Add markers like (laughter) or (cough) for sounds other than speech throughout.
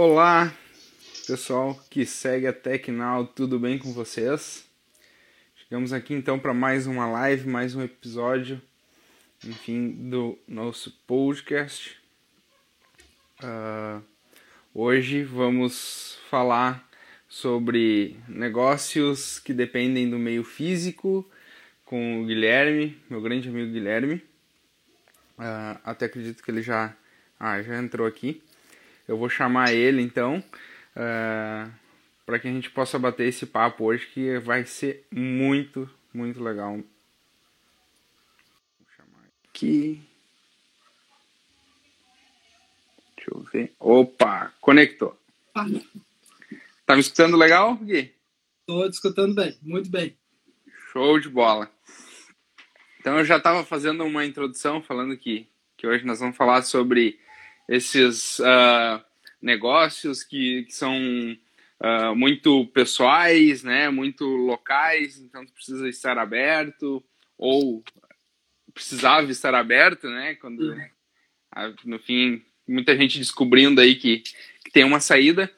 Olá, pessoal que segue a TecNow, tudo bem com vocês? Chegamos aqui então para mais uma live, mais um episódio, enfim, do nosso podcast. Uh, hoje vamos falar sobre negócios que dependem do meio físico com o Guilherme, meu grande amigo Guilherme. Uh, até acredito que ele já, ah, já entrou aqui. Eu vou chamar ele então, uh, é, para que a gente possa bater esse papo hoje, que vai ser muito, muito legal. Vou chamar aqui. Deixa eu ver. Opa, conectou. Ah. Tá me escutando legal, Gui? Estou escutando bem, muito bem. Show de bola. Então eu já estava fazendo uma introdução falando que, que hoje nós vamos falar sobre esses uh, negócios que, que são uh, muito pessoais, né, muito locais, então precisa estar aberto ou precisava estar aberto, né, quando uhum. no fim muita gente descobrindo aí que, que tem uma saída.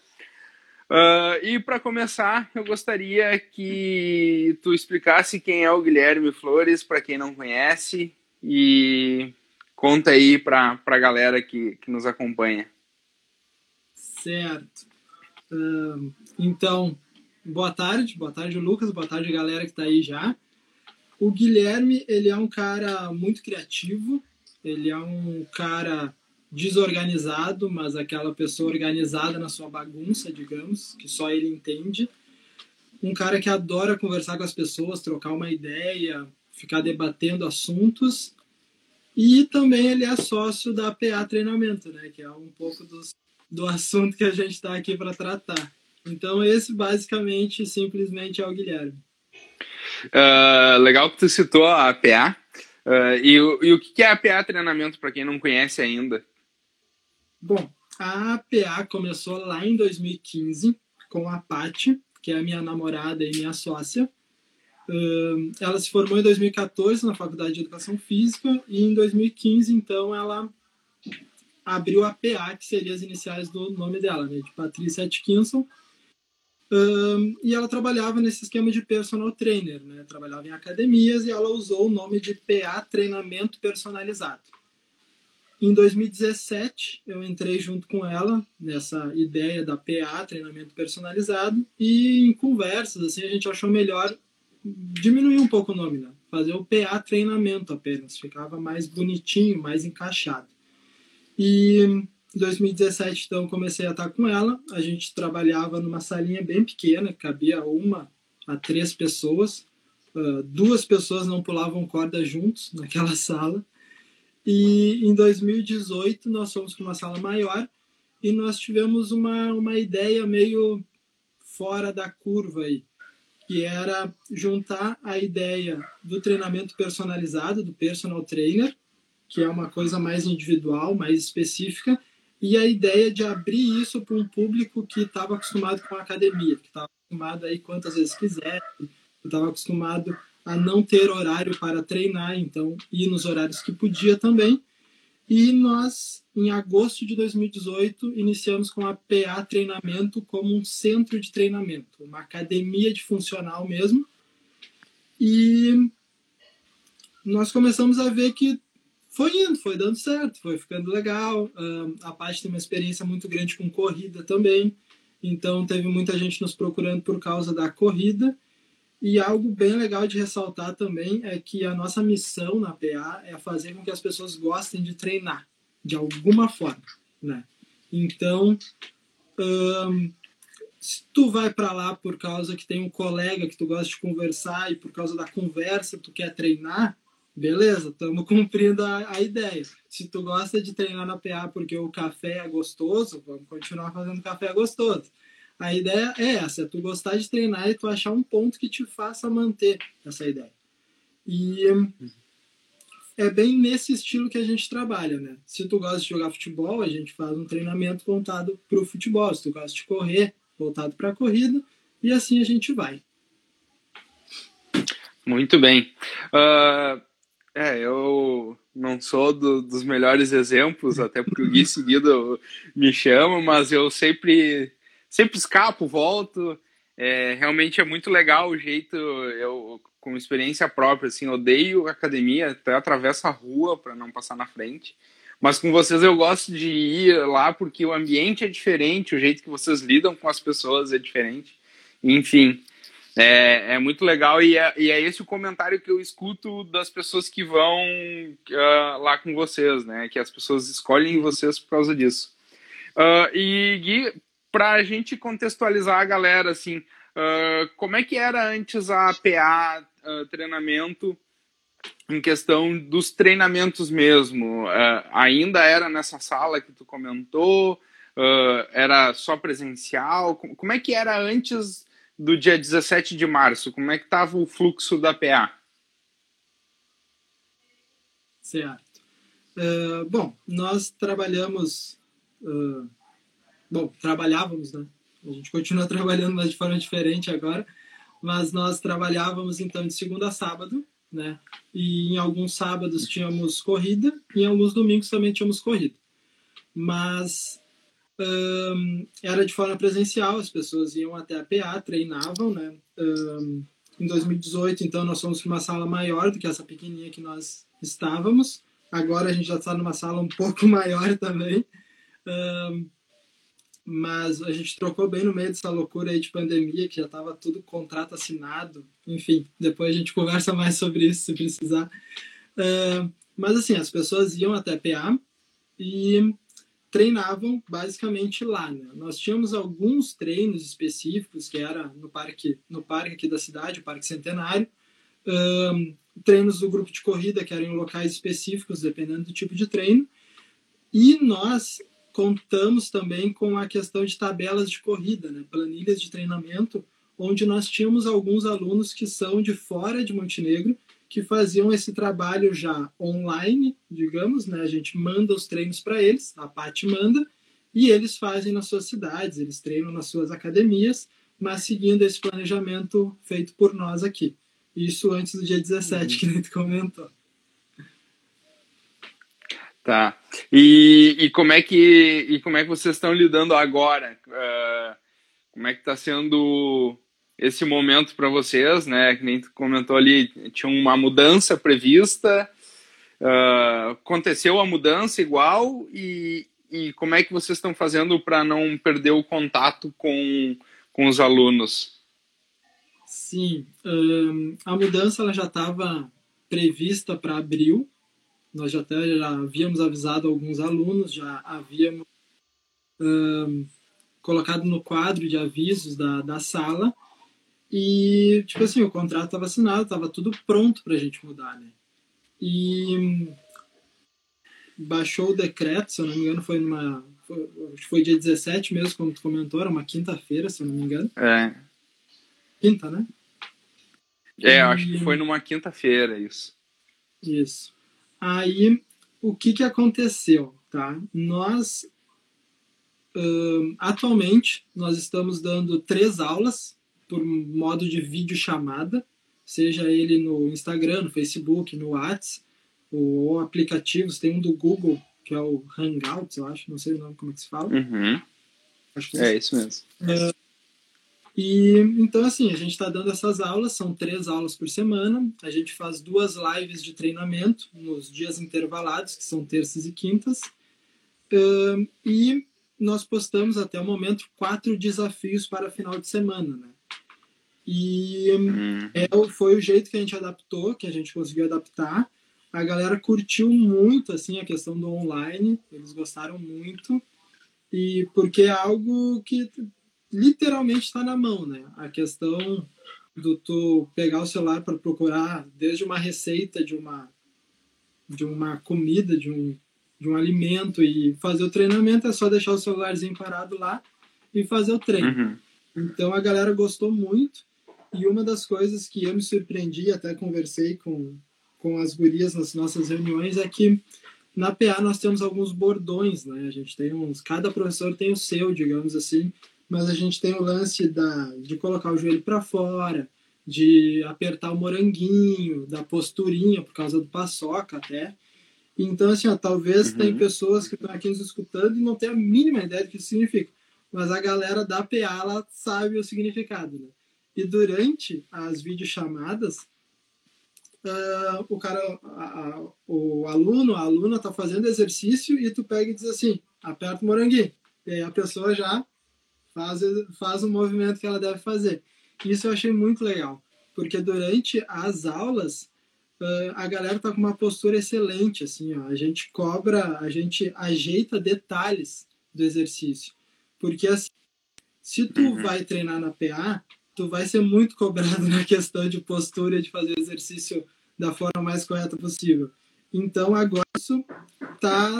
Uh, e para começar, eu gostaria que tu explicasse quem é o Guilherme Flores, para quem não conhece, e Conta aí para a galera que, que nos acompanha. Certo. Uh, então, boa tarde, boa tarde, Lucas, boa tarde, galera que está aí já. O Guilherme, ele é um cara muito criativo, ele é um cara desorganizado, mas aquela pessoa organizada na sua bagunça, digamos, que só ele entende. Um cara que adora conversar com as pessoas, trocar uma ideia, ficar debatendo assuntos e também ele é sócio da PA Treinamento, né? Que é um pouco dos, do assunto que a gente está aqui para tratar. Então, esse basicamente, simplesmente é o Guilherme. Uh, legal que tu citou a PA. Uh, ah, e, e, o que é a PA Treinamento, para quem não conhece ainda? Bom, a PA começou lá em 2015 com a Paty, que é a minha namorada e minha sócia ela se formou em 2014 na Faculdade de Educação Física e em 2015, então, ela abriu a PA, que seria as iniciais do nome dela, né, de Patrícia Atkinson. Um, e ela trabalhava nesse esquema de personal trainer, né? Trabalhava em academias e ela usou o nome de PA Treinamento Personalizado. Em 2017, eu entrei junto com ela nessa ideia da PA Treinamento Personalizado e em conversas assim a gente achou melhor diminuir um pouco o nome, né? Fazer o PA treinamento apenas, ficava mais bonitinho, mais encaixado. E em 2017, então, comecei a estar com ela. A gente trabalhava numa salinha bem pequena, cabia uma a três pessoas. Uh, duas pessoas não pulavam corda juntos (laughs) naquela sala. E em 2018, nós fomos para uma sala maior e nós tivemos uma, uma ideia meio fora da curva aí que era juntar a ideia do treinamento personalizado, do personal trainer, que é uma coisa mais individual, mais específica, e a ideia de abrir isso para um público que estava acostumado com a academia, que estava acostumado a ir quantas vezes quiser, que estava acostumado a não ter horário para treinar, então ir nos horários que podia também. E nós, em agosto de 2018, iniciamos com a PA Treinamento como um centro de treinamento, uma academia de funcional mesmo. E nós começamos a ver que foi indo, foi dando certo, foi ficando legal. A parte tem uma experiência muito grande com corrida também, então teve muita gente nos procurando por causa da corrida. E algo bem legal de ressaltar também é que a nossa missão na PA é fazer com que as pessoas gostem de treinar, de alguma forma, né? Então, hum, se tu vai para lá por causa que tem um colega que tu gosta de conversar e por causa da conversa tu quer treinar, beleza, estamos (laughs) cumprindo a, a, ideia. Se tu gosta de treinar na PA porque o café é gostoso, vamos continuar fazendo café gostoso. A ideia é essa, é tu gostar de treinar e tu achar um ponto que te faça manter essa ideia. E é bem nesse estilo que a gente trabalha, né? Se tu gosta de jogar futebol, a gente faz um treinamento voltado para o futebol. Se tu gosta de correr, voltado para a corrida. E assim a gente vai. Muito bem. Uh, É, eu não sou do, dos melhores exemplos, até porque o Gui seguido me chama, mas eu sempre, sempre escapo, volto. É, realmente é muito legal o jeito, eu com experiência própria, assim, odeio academia, até atravesso a rua para não passar na frente. Mas com vocês eu gosto de ir lá porque o ambiente é diferente, o jeito que vocês lidam com as pessoas é diferente. Enfim, é, é muito legal e é, e é esse o comentário que eu escuto das pessoas que vão uh, lá com vocês, né? Que as pessoas escolhem vocês por causa disso. Uh, e Gui, para a gente contextualizar a galera, assim, uh, como é que era antes a PA treinamento em questão dos treinamentos mesmo? ainda era nessa sala que tu comentou? era só presencial? Como é que era antes do dia 17 de março, como é que estava o fluxo da PA? Certo. Uh, bom, nós trabalhamos. Uh, bom, trabalhávamos, né? A gente continua (laughs) trabalhando, mas de forma diferente agora. Mas nós trabalhávamos então de segunda a sábado, né? E em alguns sábados tínhamos corrida, e em alguns domingos também tínhamos corrida. Mas um, era de forma presencial, as pessoas iam até a PA, treinavam, né? Um, em 2018, então, nós fomos para uma sala maior do que essa pequenininha que nós estávamos. Agora a gente já está numa sala um pouco (laughs) maior também. Um, mas a gente trocou bem no meio dessa loucura aí de pandemia, que já estava tudo contrato assinado. Enfim, depois a gente conversa mais sobre isso se precisar. Uh, mas assim, as pessoas iam até PA e treinavam basicamente lá. Né? Nós tínhamos alguns treinos específicos que era no parque, no parque aqui da cidade, o Parque Centenário, um, treinos do grupo de corrida que eram em locais específicos, dependendo do tipo de treino. E nós contamos também com a questão de tabelas de corrida, né? planilhas de treinamento, onde nós tínhamos alguns alunos que são de fora de Montenegro que faziam esse trabalho já online, digamos, né? A gente manda os treinos para eles, a Paty manda, e eles fazem nas suas cidades, eles treinam nas suas academias, mas seguindo esse planejamento feito por nós aqui. Isso antes do dia 17, uhum. que nem tu comentou. Tá. E, e, como é que, e como é que vocês estão lidando agora? Uh, como é que está sendo esse momento para vocês, né? Que nem tu comentou ali, tinha uma mudança prevista. Uh, aconteceu a mudança igual e, e como é que vocês estão fazendo para não perder o contato com, com os alunos? Sim, um, a mudança ela já estava prevista para abril. Nós já até já havíamos avisado alguns alunos, já havíamos um, colocado no quadro de avisos da, da sala e, tipo assim, o contrato estava assinado, estava tudo pronto para a gente mudar, né? E baixou o decreto, se eu não me engano, foi numa. Foi, foi dia 17 mesmo, como tu comentou, era uma quinta-feira, se eu não me engano. É. Quinta, né? É, e... acho que foi numa quinta-feira isso. Isso. Aí, o que que aconteceu, tá? Nós, uh, atualmente, nós estamos dando três aulas por modo de vídeo chamada, seja ele no Instagram, no Facebook, no WhatsApp, ou aplicativos, tem um do Google, que é o Hangouts, eu acho, não sei o nome como é que se fala. Uhum. Acho que é, é isso mesmo. É, e então assim, a gente está dando essas aulas, são três aulas por semana. A gente faz duas lives de treinamento nos dias intervalados, que são terças e quintas. Uh, e nós postamos até o momento quatro desafios para final de semana, né? E hum. é, foi o jeito que a gente adaptou, que a gente conseguiu adaptar. A galera curtiu muito assim a questão do online, eles gostaram muito. E porque é algo que literalmente está na mão, né? A questão do tu pegar o celular para procurar desde uma receita de uma de uma comida, de um de um alimento e fazer o treinamento é só deixar o celularzinho parado lá e fazer o treino. Uhum. Então a galera gostou muito. E uma das coisas que eu me surpreendi, até conversei com, com as gurias nas nossas reuniões, é que na PA nós temos alguns bordões, né? A gente tem uns, cada professor tem o seu, digamos assim, mas a gente tem o lance da, de colocar o joelho para fora, de apertar o moranguinho, da posturinha, por causa do paçoca até. Então, assim, ó, talvez uhum. tem pessoas que estão aqui nos escutando e não tem a mínima ideia do que isso significa. Mas a galera da PA, ela sabe o significado, né? E durante as videochamadas, uh, o cara, a, a, o aluno, a aluna tá fazendo exercício e tu pega e diz assim, aperta o moranguinho. E aí a pessoa já faz, faz o movimento que ela deve fazer. Isso eu achei muito legal, porque durante as aulas uh, a galera tá com uma postura excelente, assim, ó. A gente cobra, a gente ajeita detalhes do exercício. Porque assim, se tu uhum. vai treinar na PA, tu vai ser muito cobrado (laughs) na questão de postura, de fazer o exercício da forma mais correta possível. Então agora isso tá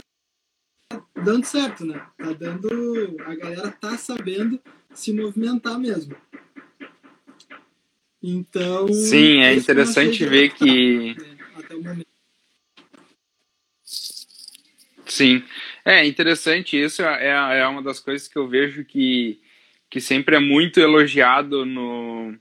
dando certo, né? Tá dando. A galera tá sabendo se movimentar mesmo. Então. Sim, é interessante ver que. Né, até o momento. Sim, é interessante isso. É, é uma das coisas que eu vejo que, que sempre é muito elogiado no.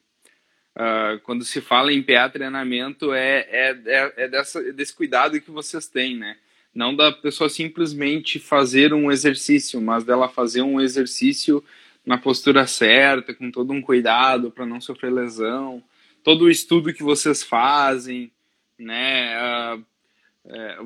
Uh, quando se fala em PA treinamento, é, é, é, é dessa, desse cuidado que vocês têm, né? Não da pessoa simplesmente fazer um exercício, mas dela fazer um exercício na postura certa, com todo um cuidado para não sofrer lesão, todo o estudo que vocês fazem, né? Uh, é,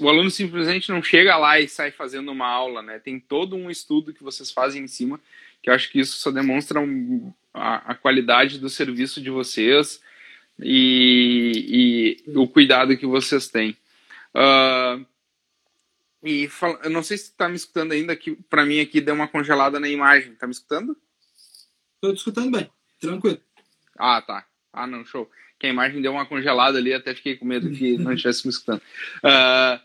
o aluno simplesmente não chega lá e sai fazendo uma aula, né? Tem todo um estudo que vocês fazem em cima, que eu acho que isso só demonstra um, a, a, qualidade do serviço de vocês e, e o cuidado que vocês têm. Uh, e fala, eu não sei se está me escutando ainda, que para mim aqui deu uma congelada na imagem. Tá me escutando? Estou te escutando bem, tranquilo. Ah, tá. Ah, não, show. Que a imagem deu uma congelada ali, até fiquei com medo que não estivesse me escutando. Uh,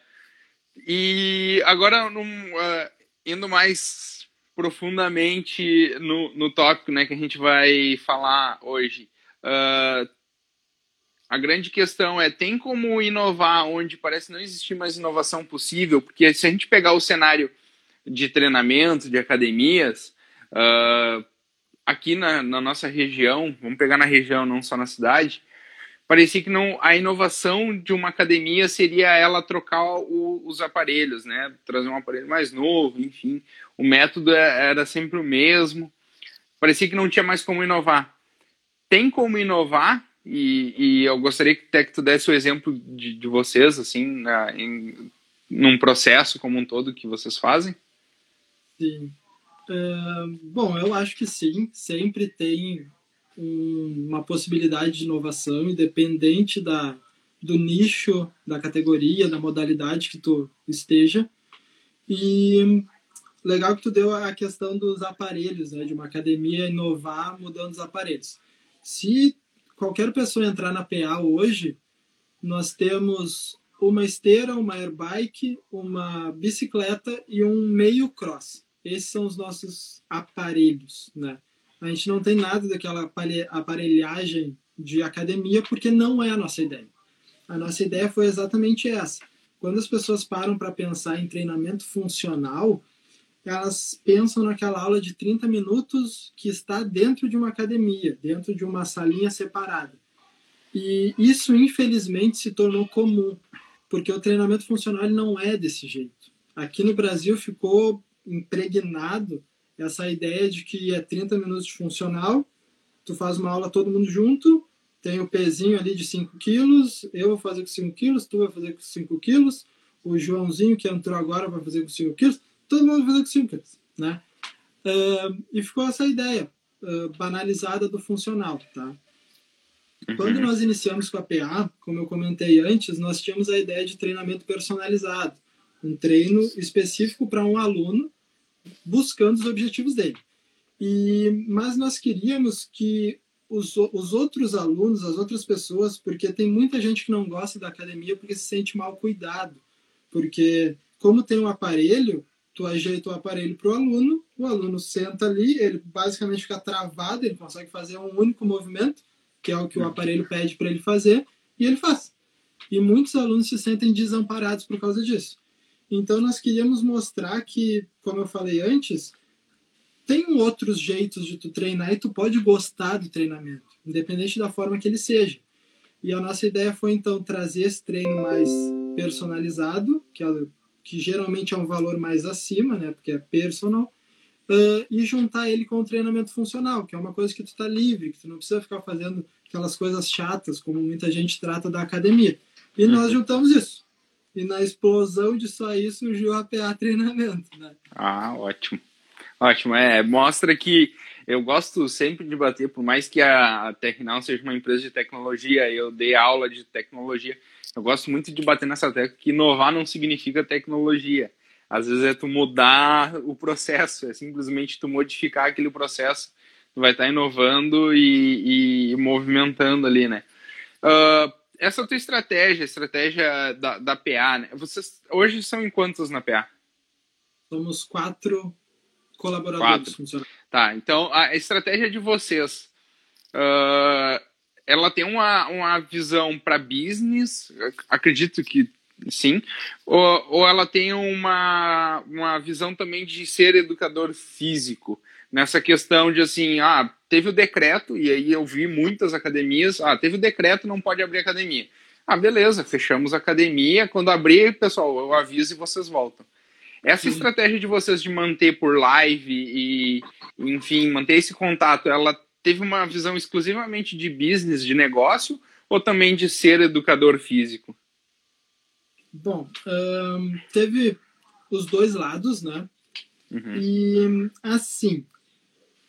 e agora, num, uh, indo mais profundamente no, no tópico né, que a gente vai falar hoje. Uh, a grande questão é: tem como inovar onde parece não existir mais inovação possível? Porque se a gente pegar o cenário de treinamento, de academias, uh, aqui na, na, nossa região, vamos pegar na região, não só na cidade, parecia que não a inovação de uma academia seria ela trocar o, os aparelhos, né? Trazer um aparelho mais novo, enfim. O método é, era sempre o mesmo. Parecia que não tinha mais como inovar. Tem como inovar e, e, eu gostaria que até que tu desse o exemplo de, de vocês, assim, na, em, num processo como um todo que vocês fazem. Sim. Uh, bom, eu acho que sim. Sempre tem um, uma possibilidade de inovação, independente da, do nicho, da categoria, da modalidade que tu esteja. E legal que tu deu a questão dos aparelhos, né, de uma academia inovar mudando os aparelhos. Se qualquer pessoa entrar na PA hoje, nós temos uma esteira, uma airbike, uma bicicleta e um meio cross. Esses são os nossos aparelhos, né? A gente não tem nada daquela aparelhagem de academia porque não é a nossa ideia. A nossa ideia foi exatamente essa. Quando as pessoas param para pensar em treinamento funcional, elas pensam naquela aula de 30 minutos que está dentro de uma academia, dentro de uma salinha separada. E isso, infelizmente, se tornou comum, porque o treinamento funcional não é desse jeito. Aqui no Brasil ficou impregnado essa ideia de que é 30 minutos de funcional, tu faz uma aula todo mundo junto, tem o pezinho ali de 5 quilos, eu vou fazer com 5 quilos, tu vai fazer com 5 quilos, o Joãozinho que entrou agora vai fazer com 5 quilos, todo mundo fazendo simples, né? Uh, e ficou essa ideia uh, banalizada do funcional, tá? Uhum. Quando nós iniciamos com a PA, como eu comentei antes, nós tínhamos a ideia de treinamento personalizado, um treino específico para um aluno buscando os objetivos dele. E mas nós queríamos que os, os outros alunos, as outras pessoas, porque tem muita gente que não gosta da academia porque se sente mal cuidado, porque como tem um aparelho, tu ajeita o aparelho para o aluno, o aluno senta ali, ele basicamente fica travado, ele consegue fazer um único movimento, que é o que o aparelho pede para ele fazer, e ele faz. E muitos alunos se sentem desamparados por causa disso. Então nós queríamos mostrar que, como eu falei antes, tem outros jeitos de tu treinar e tu pode gostar do treinamento. independente da forma que ele seja. E a nossa ideia foi então trazer esse treino mais personalizado, que, é, que geralmente é um valor mais acima, né, porque é personal, uh, e juntar ele com o treinamento funcional, que é uma coisa que tu está livre, que tu não precisa ficar fazendo aquelas coisas chatas, como muita gente trata da academia. E nós uhum. juntamos isso. E na explosão disso aí surgiu a PA treinamento. Né? Ah, ótimo. Ótimo. É, mostra que eu gosto sempre de bater, por mais que a Tecnal seja uma empresa de tecnologia, eu dei aula de tecnologia, eu gosto muito de bater nessa tecla que inovar não significa tecnologia. Às vezes é tu mudar o processo, é simplesmente tu modificar aquele processo, tu vai estar inovando e, e movimentando ali, né? Uh, essa tua estratégia, estratégia da, da PA, né? Vocês hoje são em quantos na PA? Somos quatro colaboradores Quatro. Tá, então a estratégia de vocês, uh, ela tem uma, uma visão para business, acredito que sim, ou, ou ela tem uma, uma visão também de ser educador físico, nessa questão de assim, ah, teve o decreto, e aí eu vi muitas academias, ah, teve o decreto, não pode abrir academia. Ah, beleza, fechamos a academia, quando abrir, pessoal, eu aviso e vocês voltam. Essa Sim. estratégia de vocês de manter por live e, enfim, manter esse contato, ela teve uma visão exclusivamente de business, de negócio, ou também de ser educador físico? Bom, teve os dois lados, né? Uhum. E, assim,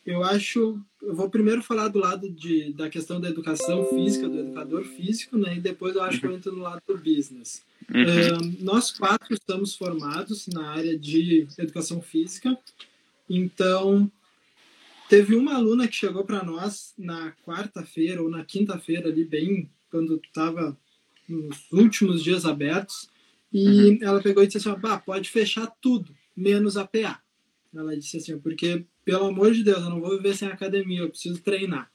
eu acho. Eu vou primeiro falar do lado de, da questão da educação física, do educador físico, né? E depois eu acho que eu entro no lado do business. Uhum. nós quatro estamos formados na área de educação física, então teve uma aluna que chegou para nós na quarta-feira ou na quinta-feira, ali, bem quando estava nos últimos dias abertos, e uhum. ela pegou e disse assim: ah, pode fechar tudo, menos a PA. Ela disse assim: porque, pelo amor de Deus, eu não vou viver sem academia, eu preciso treinar.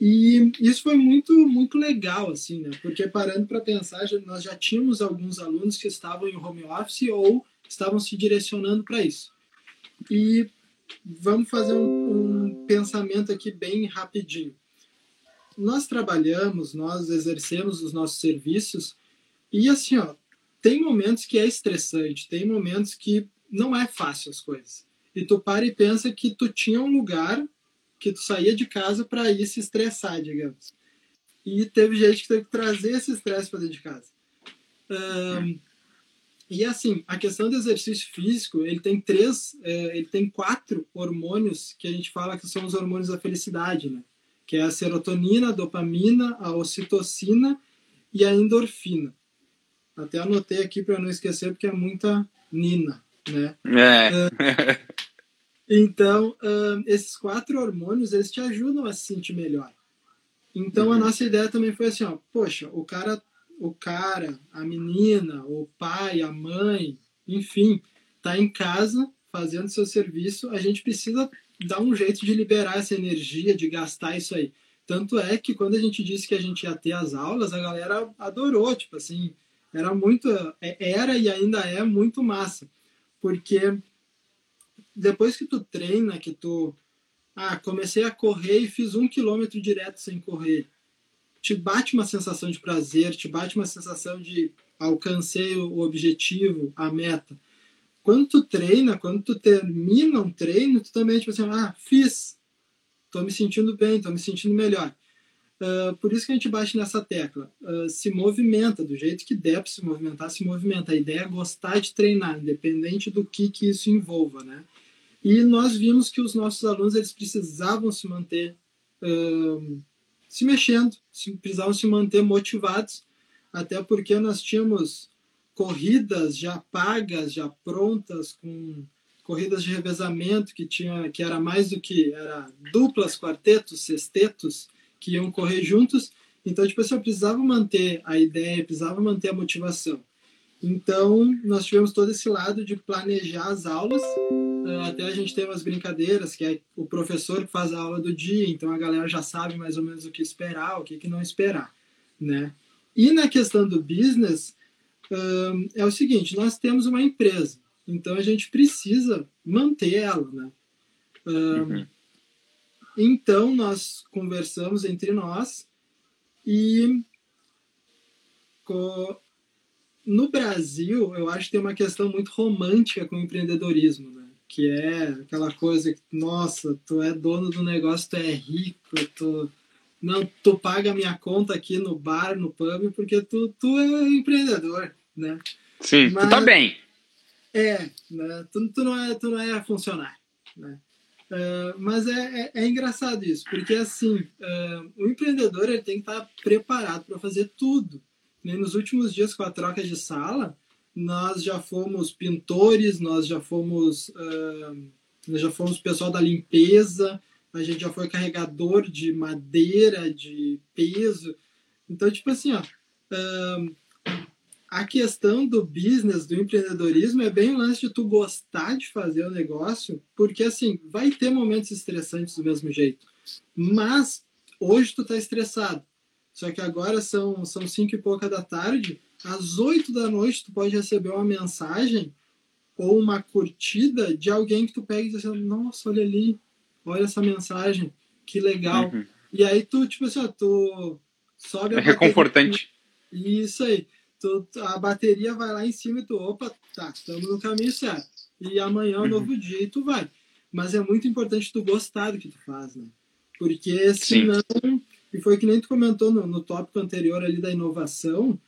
E isso foi muito muito legal assim, né? Porque parando para pensar, nós já tínhamos alguns alunos que estavam em home office ou estavam se direcionando para isso. E vamos fazer um, um, pensamento aqui bem rapidinho. Nós trabalhamos, nós exercemos os nossos serviços e assim, ó, tem momentos que é estressante, tem momentos que não é fácil as coisas. E tu para e pensa que tu tinha um lugar que tu saía de casa para ir se estressar, digamos. E teve gente que teve que trazer esse estresse para dentro de casa. Um, e assim, a questão do exercício físico, ele tem três, é, ele tem quatro hormônios que a gente fala que são os hormônios da felicidade, né? Que é a serotonina, a dopamina, a ocitocina e a endorfina. Até anotei aqui para não esquecer porque é muita nina, né? É. (laughs) Então, esses quatro hormônios, eles te ajudam a se sentir melhor. Então, uhum. a nossa ideia também foi assim, ó, poxa, o cara, o cara, a menina, o pai, a mãe, enfim, tá em casa fazendo seu serviço, a gente precisa dar um jeito de liberar essa energia, de gastar isso aí. Tanto é que quando a gente disse que a gente ia ter as aulas, a galera adorou, tipo assim, era muito, é, era e ainda é muito massa, porque depois que tu treina, que tu ah, comecei a correr e fiz um quilômetro direto sem correr, te bate uma sensação de prazer, te bate uma sensação de alcancei o objetivo, a meta. Quando tu treina, quando tu termina um treino, tu também tipo assim, ah, fiz, tô me sentindo bem, tô me sentindo melhor. Uh, por isso que a gente bate nessa tecla. Uh, se movimenta do jeito que der para se movimentar, se movimenta. A ideia é gostar de treinar, independente do que, que isso envolva, né? E nós vimos que os nossos alunos eles precisavam se manter se mexendo, se, precisavam se manter motivados, até porque nós tínhamos corridas já pagas, já prontas, com corridas de revezamento que tinha que era mais do que era duplas, quartetos, sextetos que iam correr juntos. Então, tipo assim, eu precisava manter a ideia, precisava manter a motivação. Então, nós tivemos todo esse lado de planejar as aulas até a gente tem umas brincadeiras, que é o professor que faz a aula do dia, então a galera já sabe mais ou menos o que esperar, o que, que não esperar, né? E na questão do business, um, é o seguinte, nós temos uma empresa, então a gente precisa manter ela, né? Um, uhum. então nós conversamos entre nós e no Brasil eu acho que tem uma questão muito romântica com o empreendedorismo, né? que é aquela coisa que, nossa, tu é dono do negócio, tu é rico, tu não, tu paga minha conta aqui no bar, no pub, porque tu, tu é empreendedor, né? Sim, Mas, tu tá bem. É, né? tu, tu, não é, tu não é funcionário, né? Uh, mas é, é, é, engraçado isso, porque assim, uh, o empreendedor ele tem que estar preparado para fazer tudo. Nos últimos dias, com a troca de sala, nós já fomos pintores, nós já fomos, uh, nós já fomos pessoal da limpeza, a gente já foi carregador de madeira, de peso. Então, tipo assim, ó, uh, a questão do business, do empreendedorismo, é bem o lance de tu gostar de fazer o negócio, porque assim, vai ter momentos estressantes do mesmo jeito. Mas hoje tu tá estressado. Só que agora são, são cinco e pouca da tarde, às oito da noite tu pode receber uma mensagem ou uma curtida de alguém que tu pega e diz assim, nossa, olha ali, olha essa mensagem, que legal. Uhum. E aí tu, tipo assim, ó, tu sobe a É reconfortante. Isso aí. Tu, a bateria vai lá em cima e tu, opa, tá, estamos no caminho certo. E amanhã é um uhum. novo dia e tu vai. Mas é muito importante tu gostar do que tu faz, né? Porque senão, Sim. E foi que nem tu comentou no, no tópico anterior ali da inovação,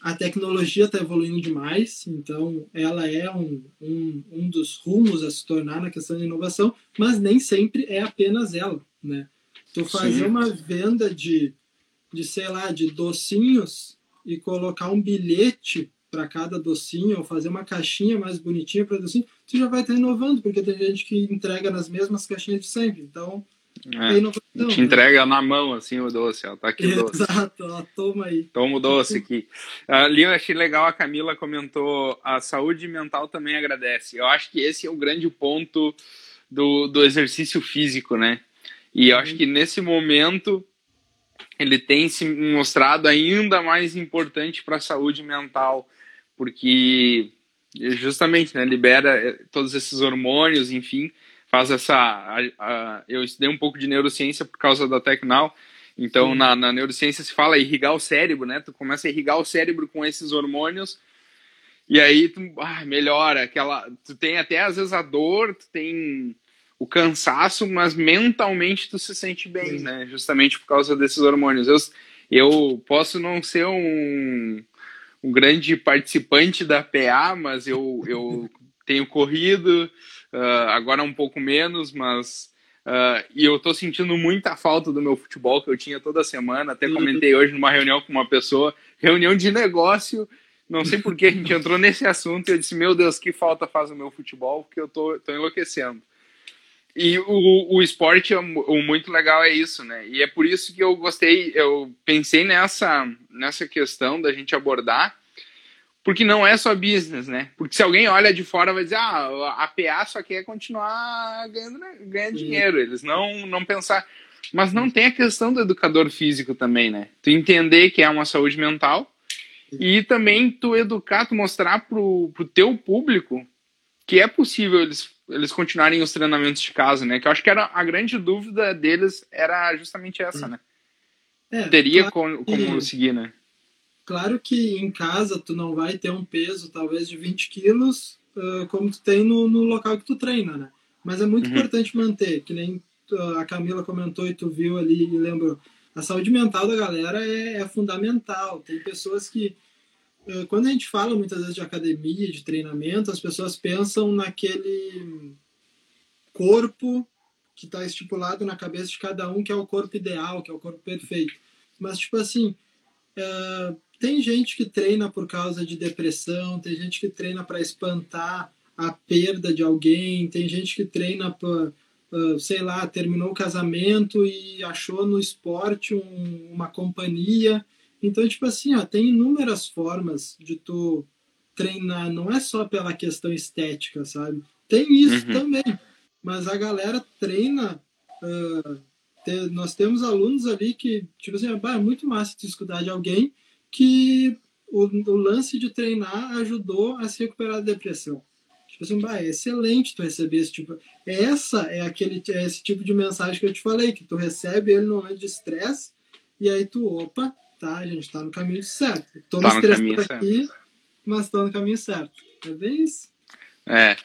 a tecnologia está evoluindo demais, então ela é um, um, um dos rumos a se tornar na questão de inovação, mas nem sempre é apenas ela, né? Tu fazer Sim. uma venda de, de, sei lá, de docinhos e colocar um bilhete para cada docinho, ou fazer uma caixinha mais bonitinha para docinho, tu já vai estar inovando, porque tem gente que entrega nas mesmas caixinhas de sempre. Então, é, inovação, te né? entrega na mão, assim, o doce, ó, tá aqui o (laughs) doce. Exato, ó, toma aí. Toma o doce aqui. (laughs) Ali eu achei legal, a Camila comentou, a saúde mental também agradece. Eu acho que esse é o grande ponto do, do exercício físico, né? E eu acho que nesse momento ele tem se mostrado ainda mais importante para a saúde mental, porque justamente, né, libera eh, todos esses hormônios, enfim, faz essa. A, a, eu estudei um pouco de neurociência por causa da Tecnal. Então, na, na, neurociência se fala irrigar o cérebro, né? Tu começa a irrigar o cérebro com esses hormônios e aí tu ah, melhora aquela. Tu tem até às vezes a dor, tu tem o cansaço, mas mentalmente tu se sente bem, Sim. né? Justamente por causa desses hormônios. Eu, eu posso não ser um, um grande participante da PA, mas eu, eu (laughs) tenho corrido, uh, agora um pouco menos, mas. Uh, e eu tô sentindo muita falta do meu futebol que eu tinha toda semana. Até comentei hoje numa reunião com uma pessoa, reunião de negócio. Não sei por que a gente entrou nesse assunto e eu disse: Meu Deus, que falta faz o meu futebol, porque eu tô, tô enlouquecendo. E o, o esporte, o muito legal é isso, né? E é por isso que eu gostei, eu pensei nessa, nessa questão da gente abordar, porque não é só business, né? Porque se alguém olha de fora vai dizer, ah, a PA só quer continuar ganhando, né? ganhando dinheiro, eles não, não pensar. Mas não tem a questão do educador físico também, né? Tu entender que é uma saúde mental e também tu educar, tu mostrar pro, pro teu público que é possível eles, eles continuarem os treinamentos de casa, né? Que eu acho que era a grande dúvida deles era justamente essa, né? É, Teria claro, como, como seguir, né? Claro que em casa tu não vai ter um peso talvez de 20 quilos uh, como tu tem no, no, local que tu treina, né? Mas é muito uhum. importante manter, que nem a Camila comentou e tu viu ali e lembrou. A saúde mental da galera é, é fundamental. Tem pessoas que, uh, quando a gente fala muitas vezes de academia, de treinamento, as pessoas pensam naquele corpo que está estipulado na cabeça de cada um, que é o corpo ideal, que é o corpo perfeito. Mas, tipo assim, tem gente que treina por causa de depressão, tem gente que treina para espantar a perda de alguém, tem gente que treina para, uh, sei lá, terminou o casamento e achou no esporte um, uma companhia. Então, tipo assim, ó, tem inúmeras formas de tu treinar, não é só pela questão estética, sabe? Tem isso uhum. também, mas a galera treina. Uh, te, nós temos alunos ali que, tipo assim, é muito massa te escutar de alguém que o, o, lance de treinar ajudou a se recuperar da depressão. Tipo assim, bah, é excelente tu receber esse tipo. Essa é aquele é esse tipo de mensagem que eu te falei, que tu recebe ele no momento de estresse, e aí tu, opa, tá, a gente tá no caminho certo. Tô Tá no caminho aqui, mas tô no caminho certo. É bem isso. É,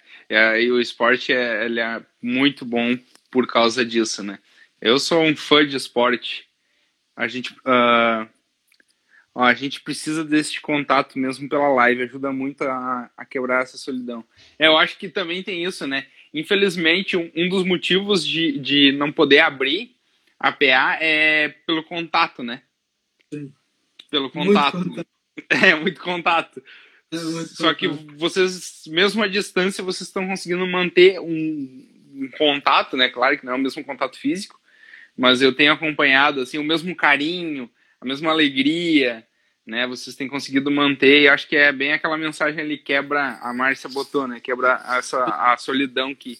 e o esporte é, ele é muito bom por causa disso, né? Eu sou um fã de esporte. A gente, ah, ó, a gente precisa desse contato mesmo pela live, ajuda muito a, a quebrar essa solidão. É, eu acho que também tem isso, né? Infelizmente, um, um dos motivos de, de não poder abrir a PA é pelo contato, né? Sim. Pelo contato. Muito contato. (laughs) É, muito contato. É muito Só que contato. vocês, mesmo à distância, vocês estão conseguindo manter um, um contato, né? Claro que não é o mesmo contato físico, mas eu tenho acompanhado assim o mesmo carinho, a mesma alegria, né? Vocês têm conseguido manter e acho que é bem aquela mensagem ali quebra a Márcia botou, né? Quebra essa a solidão que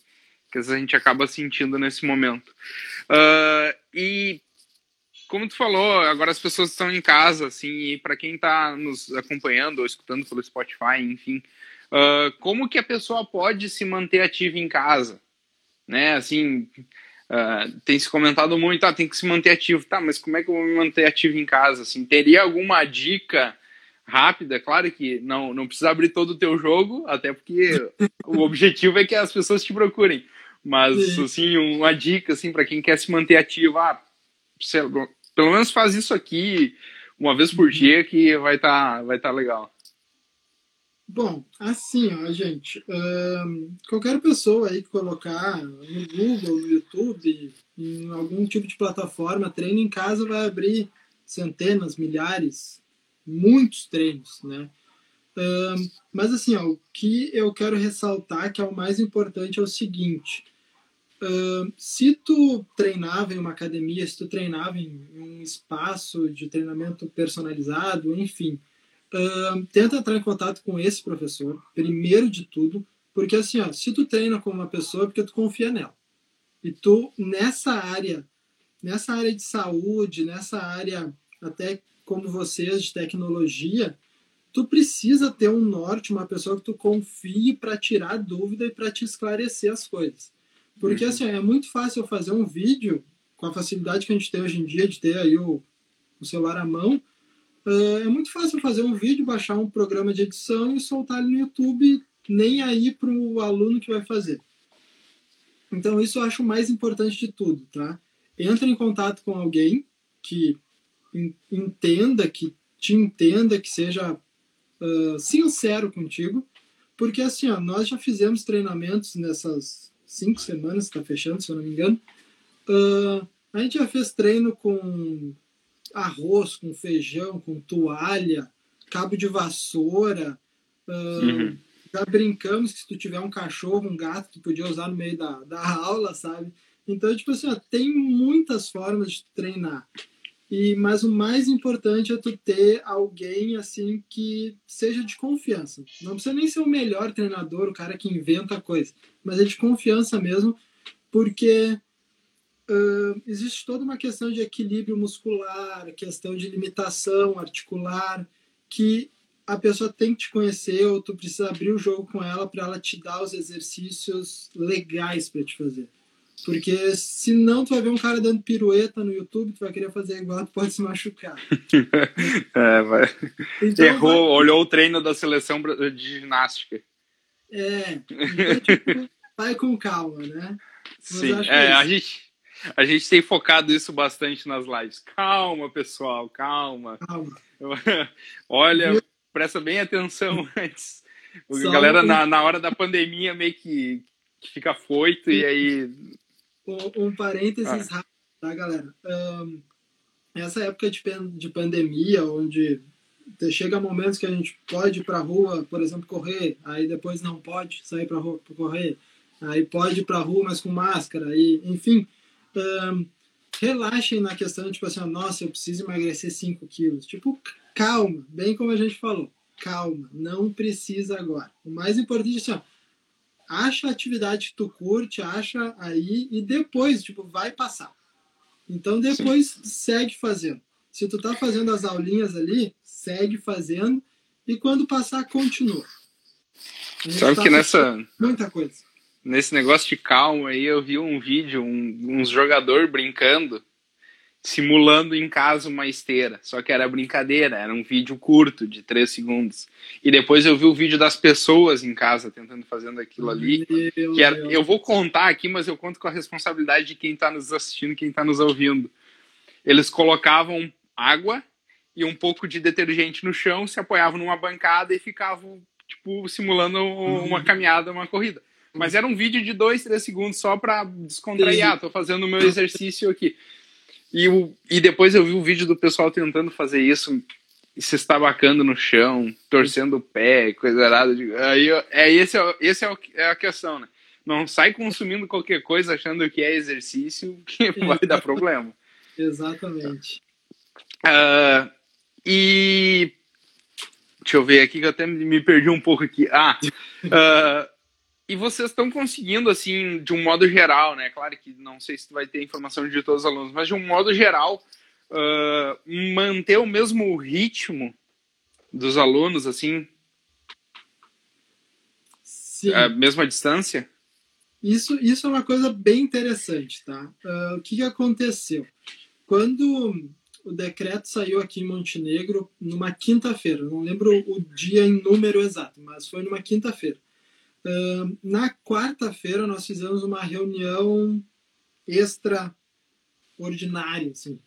que a gente acaba sentindo nesse momento. Ah, e como tu falou, agora as pessoas estão em casa, assim, e para quem está nos acompanhando ou escutando pelo Spotify, enfim, ah, como que a pessoa pode se manter ativa em casa, né? Assim, ah, tem se comentado muito, ah, tem que se manter ativo, tá? Mas como é que eu vou me manter ativo em casa? Assim, teria alguma dica rápida? Claro que não, não precisa abrir todo o teu jogo, até porque (laughs) o objetivo é que as pessoas te procurem. Mas, Sim. assim, uma dica, assim, para quem quer se manter ativo, ah, pelo menos faz isso aqui uma vez por dia que vai estar vai tá legal. Bom, assim, ó, gente, qualquer pessoa aí que colocar no Google, no YouTube, em algum tipo de plataforma, treino em casa, vai abrir centenas, milhares, muitos treinos, né? Mas assim, ó, o que eu quero ressaltar que é o mais importante é o seguinte: se tu treinava em uma academia, se tu treinava em um espaço de treinamento personalizado, enfim, Tenta entrar em contato com esse professor, primeiro de tudo, porque assim, ó, se tu treina com uma pessoa, é porque tu confia nela. E tu, nessa área, nessa área de saúde, nessa área até como vocês de tecnologia, tu precisa ter um norte, uma pessoa que tu confie para tirar dúvida e para te esclarecer as coisas. Porque Uhum. assim, é muito fácil eu fazer um vídeo com a facilidade que a gente tem hoje em dia de ter aí o, o celular à mão, é muito fácil fazer um vídeo, baixar um programa de edição e soltar ele no YouTube, nem aí para o aluno que vai fazer. Então, isso eu acho o mais importante de tudo, tá? Entra em contato com alguém que en- entenda, que te entenda, que seja uh, sincero contigo, porque assim, ó, nós já fizemos treinamentos nessas cinco semanas, está fechando, se eu não me engano. Uh, a gente já fez treino com arroz, com feijão, com toalha, cabo de vassoura. ah, Uhum. Já brincamos que se tu tiver um cachorro, um gato, tu podia usar no meio da, da aula, sabe? Então, tipo assim, ó, tem muitas formas de treinar. E, mas o mais importante é tu ter alguém assim que seja de confiança. Não precisa nem ser o melhor treinador, o cara que inventa a coisa, mas é de confiança mesmo, porque Uh, existe toda uma questão de equilíbrio muscular, questão de limitação articular, que a pessoa tem que te conhecer ou tu precisa abrir o jogo com ela para ela te dar os exercícios legais para te fazer. Porque senão tu vai ver um cara dando pirueta no YouTube, tu vai querer fazer igual, tu pode se machucar. (laughs) É, vai. Então, Errou, olhou o treino da seleção de ginástica. É, então, tipo, vai com calma, né? Mas Sim, é, é a gente, a gente tem focado isso bastante nas lives. Calma, pessoal, calma. Calma. (laughs) Olha, presta bem atenção (laughs) antes. Porque a galera, um- na, na hora da pandemia, meio que, que fica foito e aí. Um, um parênteses Ah. rápido, tá, galera? Ahn, essa época de, de pandemia, onde chega momentos que a gente pode ir pra rua, por exemplo, correr, aí depois não pode sair pra rua pra correr, aí pode ir pra rua, mas com máscara, aí, enfim. Relaxem na questão, tipo assim, nossa, eu preciso emagrecer 5 quilos. Tipo, calma, bem como a gente falou. Calma, não precisa agora. O mais importante é assim, ó, acha a atividade que tu curte, acha aí e depois, tipo, vai passar. Então depois segue fazendo. Se tu tá fazendo as aulinhas ali, segue fazendo e quando passar, continua. Sabe tá que nessa. Muita coisa. Nesse negócio de calma aí, eu vi um vídeo, um, uns jogador brincando, simulando em casa uma esteira. Só que era brincadeira, era um vídeo curto, de 3 segundos. E depois eu vi o vídeo das pessoas em casa tentando fazendo aquilo ali. Meu Que era, eu vou contar aqui, mas eu conto com a responsabilidade de quem está nos assistindo, quem está nos ouvindo. Eles colocavam água e um pouco de detergente no chão, se apoiavam numa bancada e ficavam, tipo, simulando uma caminhada, uma corrida. Mas era um vídeo de dois, três segundos só para descontrair. Ah, tô fazendo o meu exercício aqui. E, o, e depois eu vi o vídeo do pessoal tentando fazer isso, se estabacando no chão, torcendo o pé, coisa errada. Aí, eu- é, esse, é, esse é, o- é a questão, né? Não sai consumindo qualquer coisa achando que é exercício, (laughs) que vai dar problema. (laughs) Exatamente. Ah, e deixa eu ver aqui que eu até me perdi um pouco aqui. Ah, ah, e vocês estão conseguindo assim, de um modo geral, né? Claro que não sei se tu vai ter informação de todos os alunos, mas de um modo geral, ah, manter o mesmo ritmo dos alunos, assim, Sim. a mesma distância. Isso, isso é uma coisa bem interessante, tá? Ah, o que, que aconteceu? Quando o decreto saiu aqui em Montenegro, numa quinta-feira, não lembro o dia em número exato, mas foi numa quinta-feira. Na quarta-feira, nós fizemos uma reunião extraordinária, assim.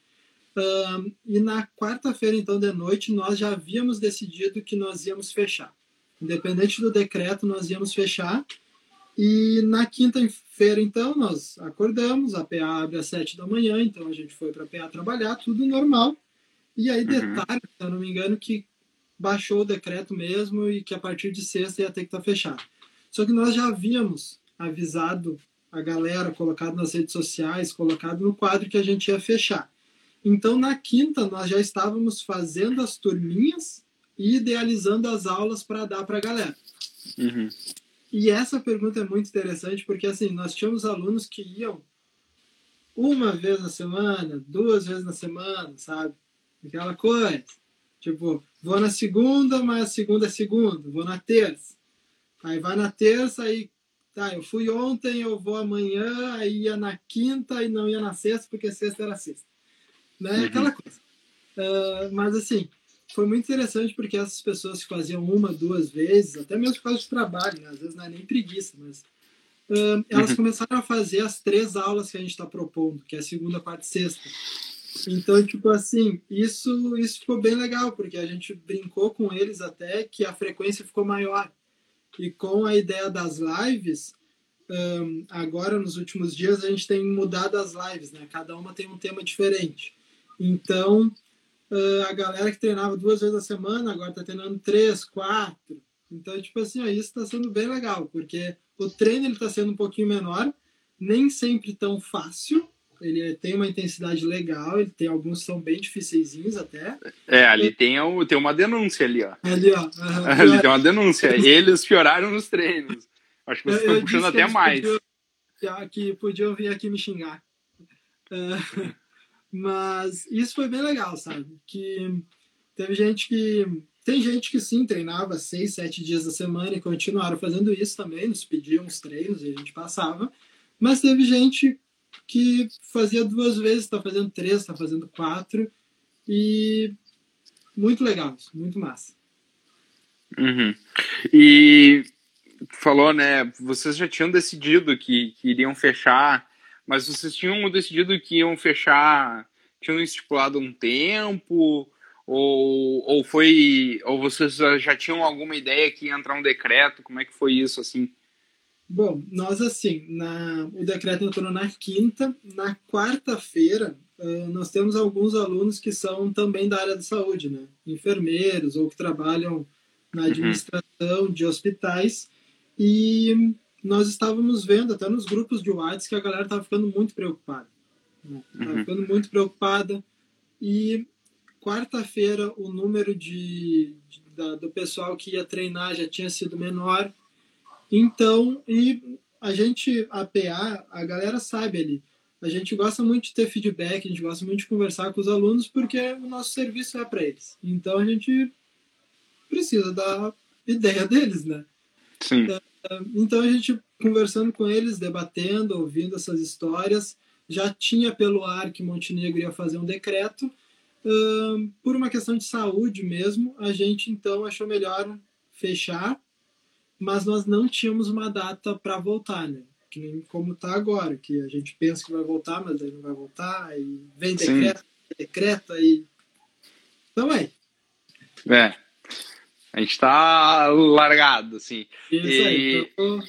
Ah, e na quarta-feira, então, de noite, nós já havíamos decidido que nós íamos fechar. Independente do decreto, nós íamos fechar. E na quinta-feira, então, nós acordamos, a PA abre às sete da manhã, então a gente foi para a PA trabalhar, tudo normal. E aí, Uhum. detalhe, se eu não me engano, que baixou o decreto mesmo e que a partir de sexta ia ter que estar fechado. Só que nós já havíamos avisado a galera, colocado nas redes sociais, colocado no quadro que a gente ia fechar. Então, na quinta, nós já estávamos fazendo as turminhas e idealizando as aulas para dar para a galera. Uhum. E essa pergunta é muito interessante porque assim nós tínhamos alunos que iam uma vez na semana, duas vezes na semana, sabe? Aquela coisa. Tipo, vou na segunda, mas segunda é segunda, vou na terça. Aí vai na terça, aí tá, eu fui ontem, eu vou amanhã, aí ia na quinta e não ia na sexta, porque sexta era sexta. Né? Uhum. Aquela coisa. Ah, mas assim, foi muito interessante porque essas pessoas que faziam uma, duas vezes, até mesmo por causa de trabalho, né? às vezes não é nem preguiça, mas ah, elas Uhum. começaram a fazer as três aulas que a gente está propondo, que é segunda, quarta e sexta. Então, tipo assim, isso, isso ficou bem legal, porque a gente brincou com eles até que a frequência ficou maior. E com a ideia das lives, ahn, agora nos últimos dias a gente tem mudado as lives, né? Cada uma tem um tema diferente. Então, ah, a galera que treinava duas vezes a semana agora está treinando três, quatro. Então, tipo assim, ó, isso está sendo bem legal, porque o treino ele está sendo um pouquinho menor, nem sempre tão fácil. Ele tem uma intensidade legal, ele tem alguns que são bem dificeizinhos até. É, ali tem, o, tem uma denúncia ali, ó. Ali, ó. aham, (laughs) Ali tem uma denúncia. Eles pioraram nos treinos. Acho que vocês Eu- eu estão puxando até mais. podiam- que podiam vir aqui me xingar. Ah, (laughs) mas isso foi bem legal, sabe? Que teve gente que. Tem gente que sim treinava seis, sete dias da semana e continuaram fazendo isso também, nos pediam os treinos e a gente passava. Mas teve gente que fazia duas vezes, está fazendo três, está fazendo quatro. E muito legal, muito massa. Uhum. E falou, né? Vocês já tinham decidido que, que iriam fechar, mas vocês tinham decidido que iam fechar, tinham estipulado um tempo, ou, ou foi. Ou vocês já tinham alguma ideia que ia entrar um decreto? Como é que foi isso assim? Bom, nós assim, na, o decreto entrou na quinta, na quarta-feira uh, nós temos alguns alunos que são também da área da saúde, né? Enfermeiros ou que trabalham na administração de hospitais e nós estávamos vendo até nos grupos de WhatsApp que a galera estava ficando muito preocupada. Né? Tava Uhum. ficando muito preocupada e quarta-feira o número de, de- da- do pessoal que ia treinar já tinha sido menor. Então, e a gente, a PA, a galera sabe ali. A gente gosta muito de ter feedback, a gente gosta muito de conversar com os alunos, porque o nosso serviço é para eles. Então a gente precisa da ideia deles, né? Sim. Então a gente conversando com eles, debatendo, ouvindo essas histórias, já tinha pelo ar que Montenegro ia fazer um decreto. Por uma questão de saúde mesmo, a gente então achou melhor fechar, mas nós não tínhamos uma data para voltar, né? Que nem como está agora, que a gente pensa que vai voltar, mas aí não vai voltar, aí vem decreto, decreto, aí. Então é. É. A gente está largado, assim. Isso e... aí. Então...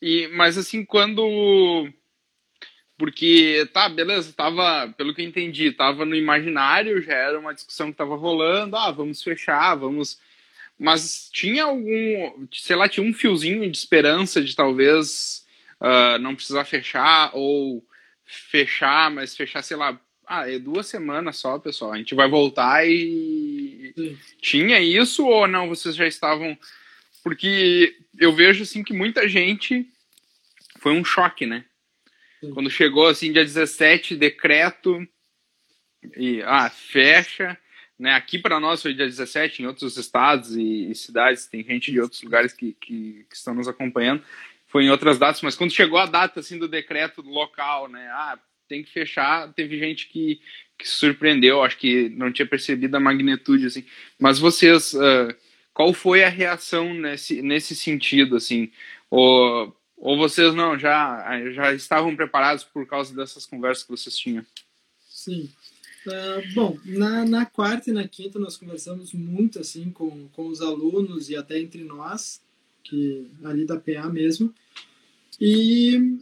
E, mas assim, quando porque, tá, beleza, tava, pelo que eu entendi, tava no imaginário, já era uma discussão que tava rolando, ah, vamos fechar, vamos. Mas tinha algum, sei lá, tinha um fiozinho de esperança de talvez uh, não precisar fechar, ou fechar, mas fechar, sei lá, ah, é duas semanas só, pessoal, a gente vai voltar e. Sim. Tinha isso ou não? Vocês já estavam. Porque eu vejo, assim, que muita gente. Foi um choque, né? Quando chegou assim, dia 17, decreto, e ah, fecha. Né? Aqui para nós foi dia 17, em outros estados e, e, cidades, tem gente de outros lugares que, que, que, estão nos acompanhando. Foi em outras datas, mas quando chegou a data assim do decreto local, né? Ah, tem que fechar, teve gente que, que surpreendeu, acho que não tinha percebido a magnitude, assim. Mas vocês, uh, qual foi a reação nesse, nesse sentido, assim? Ou, ou vocês não, já, já estavam preparados por causa dessas conversas que vocês tinham? Sim. Uh, bom, na, na quarta e na quinta nós conversamos muito assim com, com os alunos e até entre nós, que ali da PA mesmo. E,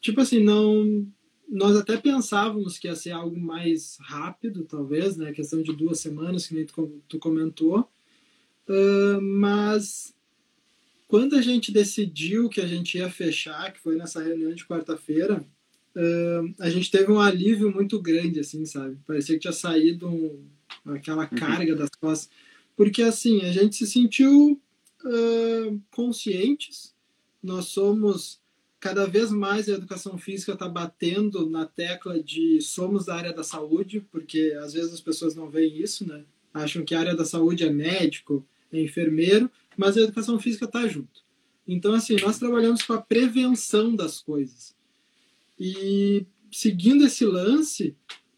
tipo assim, não. Nós até pensávamos que ia ser algo mais rápido, talvez, né? Questão de duas semanas, que nem tu, tu comentou. Uh, mas quando a gente decidiu que a gente ia fechar, que foi nessa reunião de quarta-feira, uh, a gente teve um alívio muito grande, assim, sabe? Parecia que tinha saído um, aquela uhum. carga das costas. Porque, assim, a gente se sentiu uh, conscientes, nós somos cada vez mais a educação física está batendo na tecla de somos da área da saúde, porque às vezes as pessoas não veem isso, né? Acham que a área da saúde é médico, é enfermeiro, mas a educação física está junto. Então, assim, nós trabalhamos com a prevenção das coisas. E seguindo esse lance,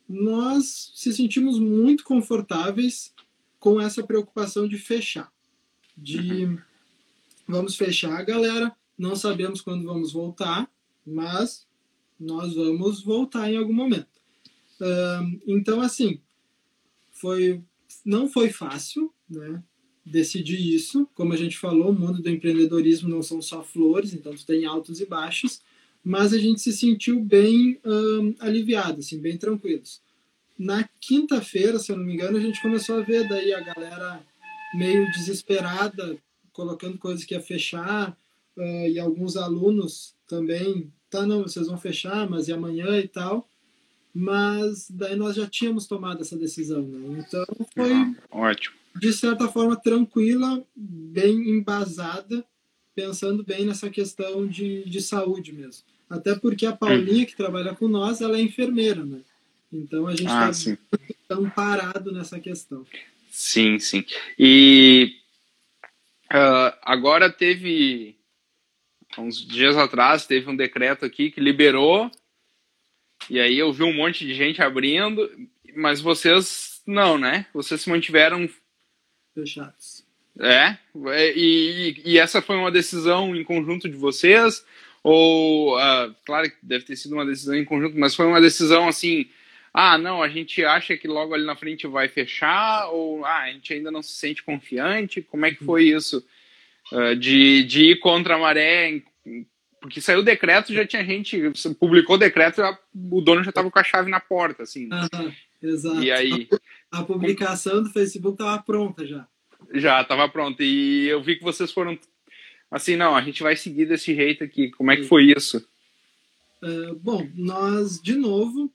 nós se sentimos muito confortáveis com essa preocupação de fechar. De vamos fechar, galera, não sabemos quando vamos voltar, mas nós vamos voltar em algum momento. então, assim, foi, não foi fácil, né? decidir isso. Como a gente falou, o mundo do empreendedorismo não são só flores, então tu tem altos e baixos, mas a gente se sentiu bem aliviado, assim, bem tranquilos. Na quinta-feira, se eu não me engano, a gente começou a ver daí a galera meio desesperada, colocando coisas que ia fechar, uh, e alguns alunos também, tá, não, vocês vão fechar, mas e amanhã e tal. Mas daí nós já tínhamos tomado essa decisão, né? Então foi. Ah, ótimo de certa forma, tranquila, bem embasada, pensando bem nessa questão de, de saúde mesmo. Até porque a Paulinha, que trabalha com nós, ela é enfermeira, né? Então a gente está ah, tão parado nessa questão. Sim, sim. E uh, agora teve, uns dias atrás, teve um decreto aqui que liberou, e aí eu vi um monte de gente abrindo, mas vocês não, né? Vocês se mantiveram fechados. É? E, e, essa foi uma decisão em conjunto de vocês? Ou, uh, claro que deve ter sido uma decisão em conjunto, mas foi uma decisão assim: ah, não, a gente acha que logo ali na frente vai fechar? Ou ah, a gente ainda não se sente confiante? Como é que foi isso? Uh, de, de ir contra a maré? Porque saiu o decreto, já tinha gente, publicou o decreto, já, o dono já estava com a chave na porta, assim. Uhum, exato. E aí. A publicação do Facebook estava pronta já. Já, estava pronta. E eu vi que vocês foram assim, não, a gente vai seguir desse jeito aqui. Como é que foi isso? Uh, bom, nós, de novo,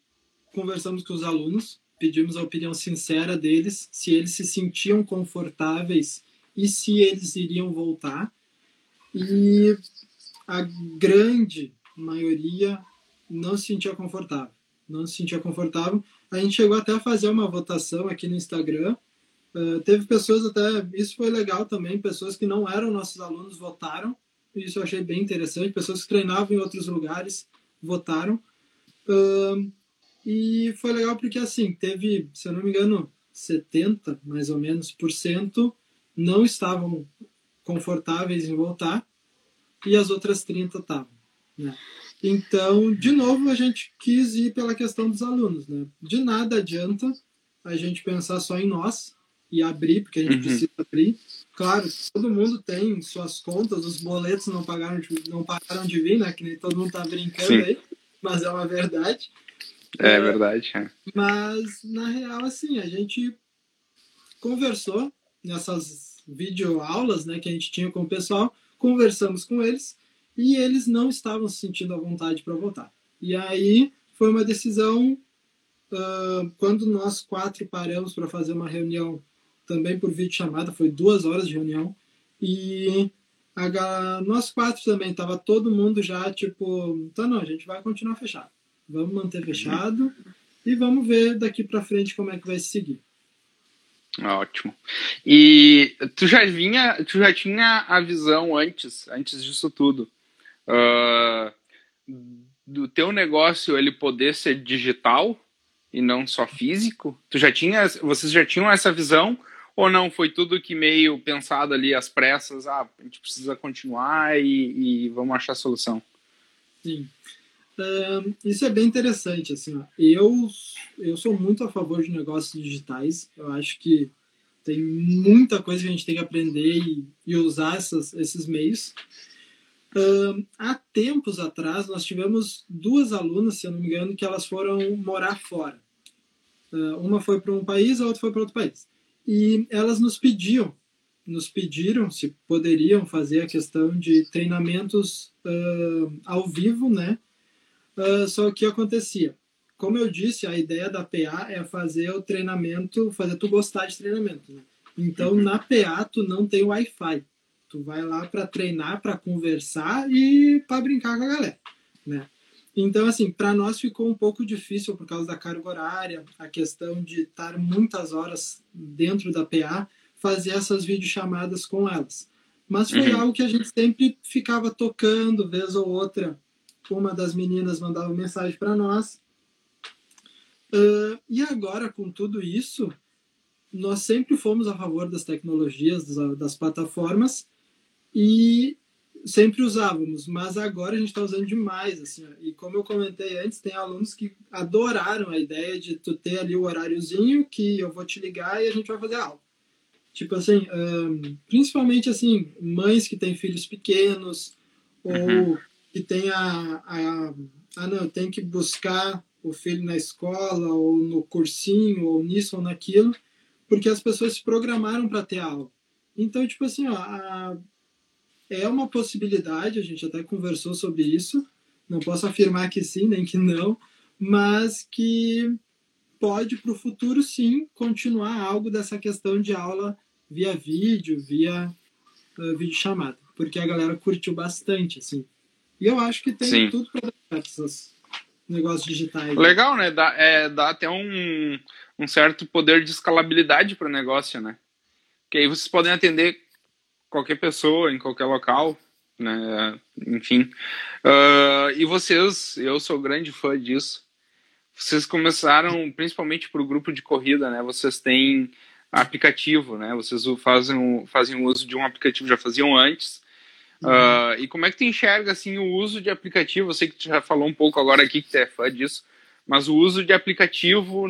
conversamos com os alunos, pedimos a opinião sincera deles, se eles se sentiam confortáveis e se eles iriam voltar. E a grande maioria não se sentia confortável. Não se sentia confortável. A gente chegou até a fazer uma votação aqui no Instagram Uh, teve pessoas até, isso foi legal também, pessoas que não eram nossos alunos votaram, isso eu achei bem interessante, pessoas que treinavam em outros lugares votaram. Uh, e foi legal porque, assim, teve, se eu não me engano, 70, mais ou menos, por cento não estavam confortáveis em voltar e as outras 30 estavam. Né? Então, de novo, a gente quis ir pela questão dos alunos. Né? De nada adianta a gente pensar só em nós e abrir, porque a gente uhum. precisa abrir. Claro, todo mundo tem suas contas, os boletos não pagaram, não pararam de vir, né? Que nem todo mundo tá brincando Sim. aí, mas é uma verdade. É, é verdade. É. Mas, na real, assim, a gente conversou nessas videoaulas né, que a gente tinha com o pessoal, conversamos com eles e eles não estavam se sentindo à vontade para votar. E aí foi uma decisão, uh, quando nós quatro paramos para fazer uma reunião, também por vídeo chamada, foi duas horas de reunião, e a, nós quatro também, estava todo mundo já tipo, tá não, a gente vai continuar fechado. Vamos manter fechado e vamos ver daqui para frente como é que vai seguir. Ótimo. E tu já vinha, tu já tinha a visão antes, antes disso tudo, uh, do teu negócio ele poder ser digital e não só físico? Tu já tinha, vocês já tinham essa visão ou não? Foi tudo que meio pensado ali às pressas? Ah, a gente precisa continuar e, e vamos achar solução. Sim. Isso é bem interessante, assim, ó. eu eu sou muito a favor de negócios digitais. Eu acho que tem muita coisa que a gente tem que aprender e, e usar essas, esses meios. Há tempos atrás, nós tivemos duas alunas, se eu não me engano, que elas foram morar fora. Uh, uma foi para um país, a outra foi para outro país. E elas nos pediam, nos pediram se poderiam fazer a questão de treinamentos uh, ao vivo, né? só que acontecia, como eu disse, a ideia da PA é fazer o treinamento, fazer tu gostar de treinamento. Né? Então, uhum. na PA, tu não tem Wi-Fi. Tu vai lá para treinar, para conversar e para brincar com a galera, né? Então, assim, para nós ficou um pouco difícil por causa da carga horária, a questão de estar muitas horas dentro da PA, fazer essas videochamadas com elas. Mas foi uhum. algo que a gente sempre ficava tocando, vez ou outra. Uma das meninas mandava mensagem para nós. Uh, e agora, com tudo isso, nós sempre fomos a favor das tecnologias, das, das plataformas, e sempre usávamos, mas agora a gente está usando demais, assim, e como eu comentei antes, tem alunos que adoraram a ideia de tu ter ali o horáriozinho que eu vou te ligar e a gente vai fazer aula. Tipo assim, um, principalmente assim, mães que têm filhos pequenos, uhum. ou que tem a, a, ah não, tem que buscar o filho na escola, ou no cursinho, ou nisso ou naquilo, porque as pessoas se programaram para ter aula. Então, tipo assim, ó, a, é uma possibilidade, a gente até conversou sobre isso. Não posso afirmar que sim, nem que não, mas que pode para o futuro sim continuar algo dessa questão de aula via vídeo, via uh, vídeo chamada, porque a galera curtiu bastante, assim. E eu acho que tem sim. tudo para dar esses negócios digitais. Legal, né? Dá, é, dá até um, um certo poder de escalabilidade para o negócio, né? Que aí vocês podem atender qualquer pessoa, em qualquer local, né? Enfim. Uh, e vocês, eu sou grande fã disso. Vocês começaram principalmente para o grupo de corrida, né? Vocês têm aplicativo, né? Vocês fazem, fazem uso de um aplicativo, já faziam antes. Uhum. Uh, e como é que tu enxerga assim o uso de aplicativo? Eu sei que tu já falou um pouco agora aqui que tu é fã disso, mas o uso de aplicativo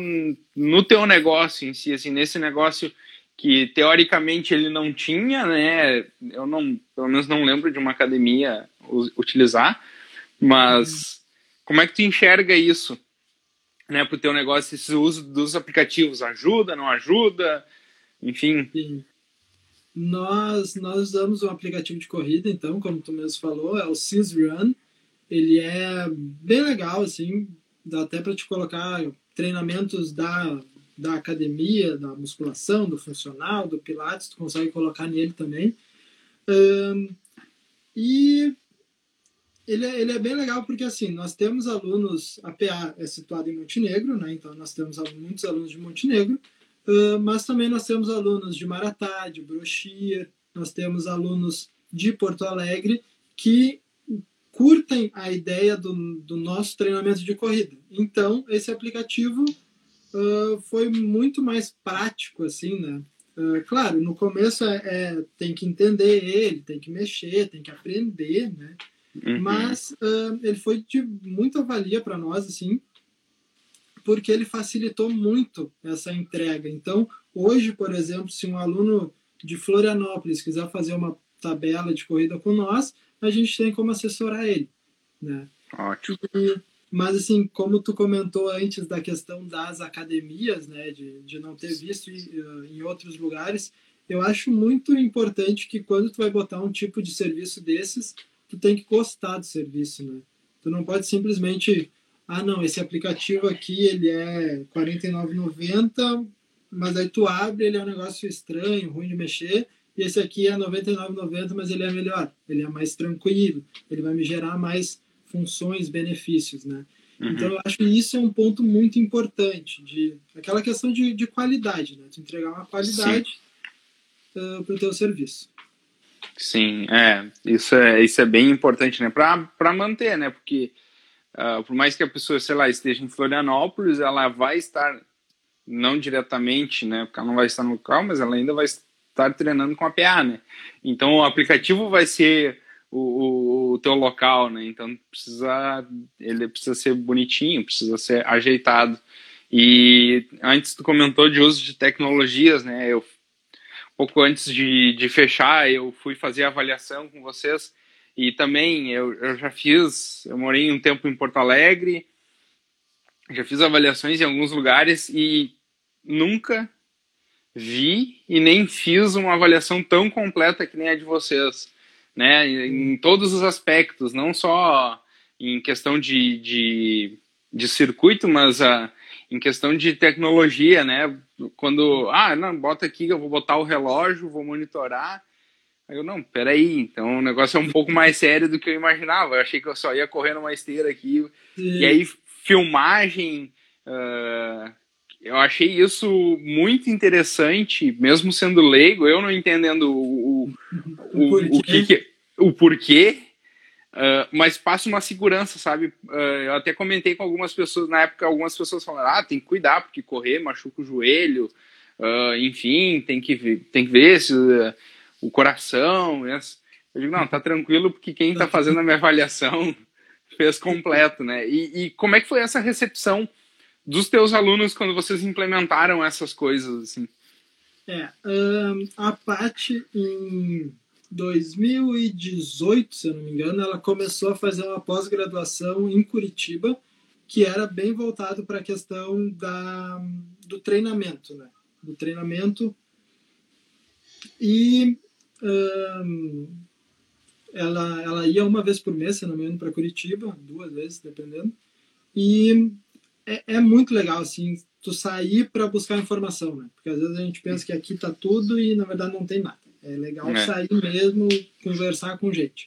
no teu negócio em si, assim, nesse negócio que teoricamente ele não tinha, né? Eu não, pelo menos não lembro de uma academia utilizar, mas como é que tu enxerga isso, né, para o teu negócio, esse uso dos aplicativos ajuda, não ajuda, enfim? Sim. Nós nós usamos um aplicativo de corrida, então, como tu mesmo falou, é o Cis Run. Ele é bem legal, assim, dá até para te colocar treinamentos da da academia, da musculação, do funcional, do pilates, tu consegue colocar nele também. Um, e ele é, ele é bem legal porque assim, nós temos alunos, a PA é situada em Montenegro, né? Então nós temos muitos alunos de Montenegro. Uh, mas também nós temos alunos de Maratá, de Brochia, nós temos alunos de Porto Alegre que curtem a ideia do, do nosso treinamento de corrida. Então, esse aplicativo uh, foi muito mais prático, assim, né? Uh, claro, no começo é, é, tem que entender ele, tem que mexer, tem que aprender, né? Uhum. Mas uh, ele foi de muita valia para nós, assim, porque ele facilitou muito essa entrega. Então, hoje, por exemplo, se um aluno de Florianópolis quiser fazer uma tabela de corrida com nós, a gente tem como assessorar ele, né? Ótimo. E, mas assim, como tu comentou antes da questão das academias, né, de, de não ter visto em outros lugares, eu acho muito importante que quando tu vai botar um tipo de serviço desses, tu tem que gostar do serviço, né? Tu não pode simplesmente, ah, não, esse aplicativo aqui ele é R$ 49,90, mas aí tu abre, ele é um negócio estranho, ruim de mexer, e esse aqui é R$ 99,90, mas ele é melhor, ele é mais tranquilo, ele vai me gerar mais funções, benefícios, né? Uhum. Então eu acho que isso é um ponto muito importante de aquela questão de, de qualidade, né? De entregar uma qualidade uh, para o teu serviço. Sim, é isso é isso é bem importante, né? Para manter, né? Porque uh, por mais que a pessoa, sei lá, esteja em Florianópolis, ela vai estar não diretamente, né? Porque ela não vai estar no local, mas ela ainda vai estar treinando com a PA, né? Então o aplicativo vai ser o, o, teu local, né? Então precisa, ele precisa ser bonitinho, precisa ser ajeitado. E antes tu comentou de uso de tecnologias, né? Eu pouco antes de, de fechar, eu fui fazer a avaliação com vocês e também eu, eu já fiz, eu morei um tempo em Porto Alegre, já fiz avaliações em alguns lugares e nunca vi e nem fiz uma avaliação tão completa que nem a de vocês né, em todos os aspectos, não só em questão de, de, de circuito, mas uh, em questão de tecnologia, né? Quando, ah, não, bota aqui, eu vou botar o relógio, vou monitorar. Aí eu, não, peraí, então o negócio é um pouco mais sério do que eu imaginava. Eu achei que eu só ia correr numa esteira aqui. Sim. E aí, filmagem, uh, eu achei isso muito interessante, mesmo sendo leigo, eu não entendendo o, o, o, o que, que, o porquê, uh, mas passa uma segurança, sabe? Uh, eu até comentei com algumas pessoas, na época, algumas pessoas falaram, ah, tem que cuidar, porque correr machuca o joelho, uh, enfim, tem que, tem que ver se, o coração. Yes. Eu digo, não, tá tranquilo, porque quem tá fazendo a minha avaliação (laughs) fez completo, né? E, e como é que foi essa recepção dos teus alunos quando vocês implementaram essas coisas, assim? É, um, a Paty, em 2018, se eu não me engano, ela começou a fazer uma pós-graduação em Curitiba, que era bem voltado para a questão da, do treinamento, né? Do treinamento. E um, ela, ela ia uma vez por mês, se não me engano, para Curitiba, duas vezes, dependendo. E é, é muito legal, assim, tu sair para buscar informação, né? Porque às vezes a gente pensa que aqui tá tudo e na verdade não tem nada. É legal é. sair mesmo, conversar com gente.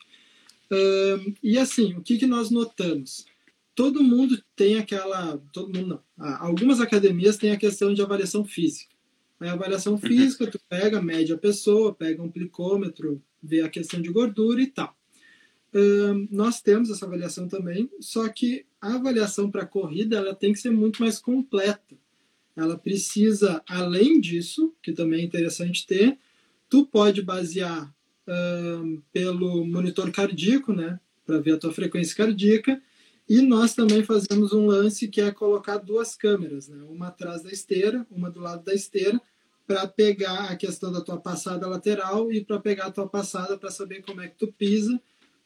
Uh, e assim, o que, que nós notamos? Todo mundo tem aquela. Todo mundo não. Ah, algumas academias têm a questão de avaliação física. A avaliação uhum. física, tu pega, mede a pessoa, pega um plicômetro, vê a questão de gordura e tal. Uh, nós temos essa avaliação também, só que a avaliação para corrida ela tem que ser muito mais completa. Ela precisa, além disso, que também é interessante ter, tu pode basear uh, pelo monitor cardíaco, né, para ver a tua frequência cardíaca, e nós também fazemos um lance que é colocar duas câmeras, né, uma atrás da esteira, uma do lado da esteira, para pegar a questão da tua passada lateral e para pegar a tua passada para saber como é que tu pisa,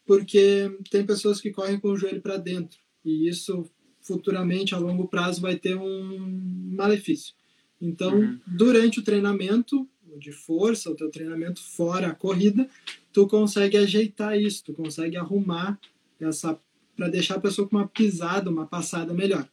porque tem pessoas que correm com o joelho para dentro e isso futuramente a longo prazo vai ter um malefício. Então, uhum. durante o treinamento, de força, o teu treinamento fora a corrida, tu consegue ajeitar isso, tu consegue arrumar essa para deixar a pessoa com uma pisada, uma passada melhor.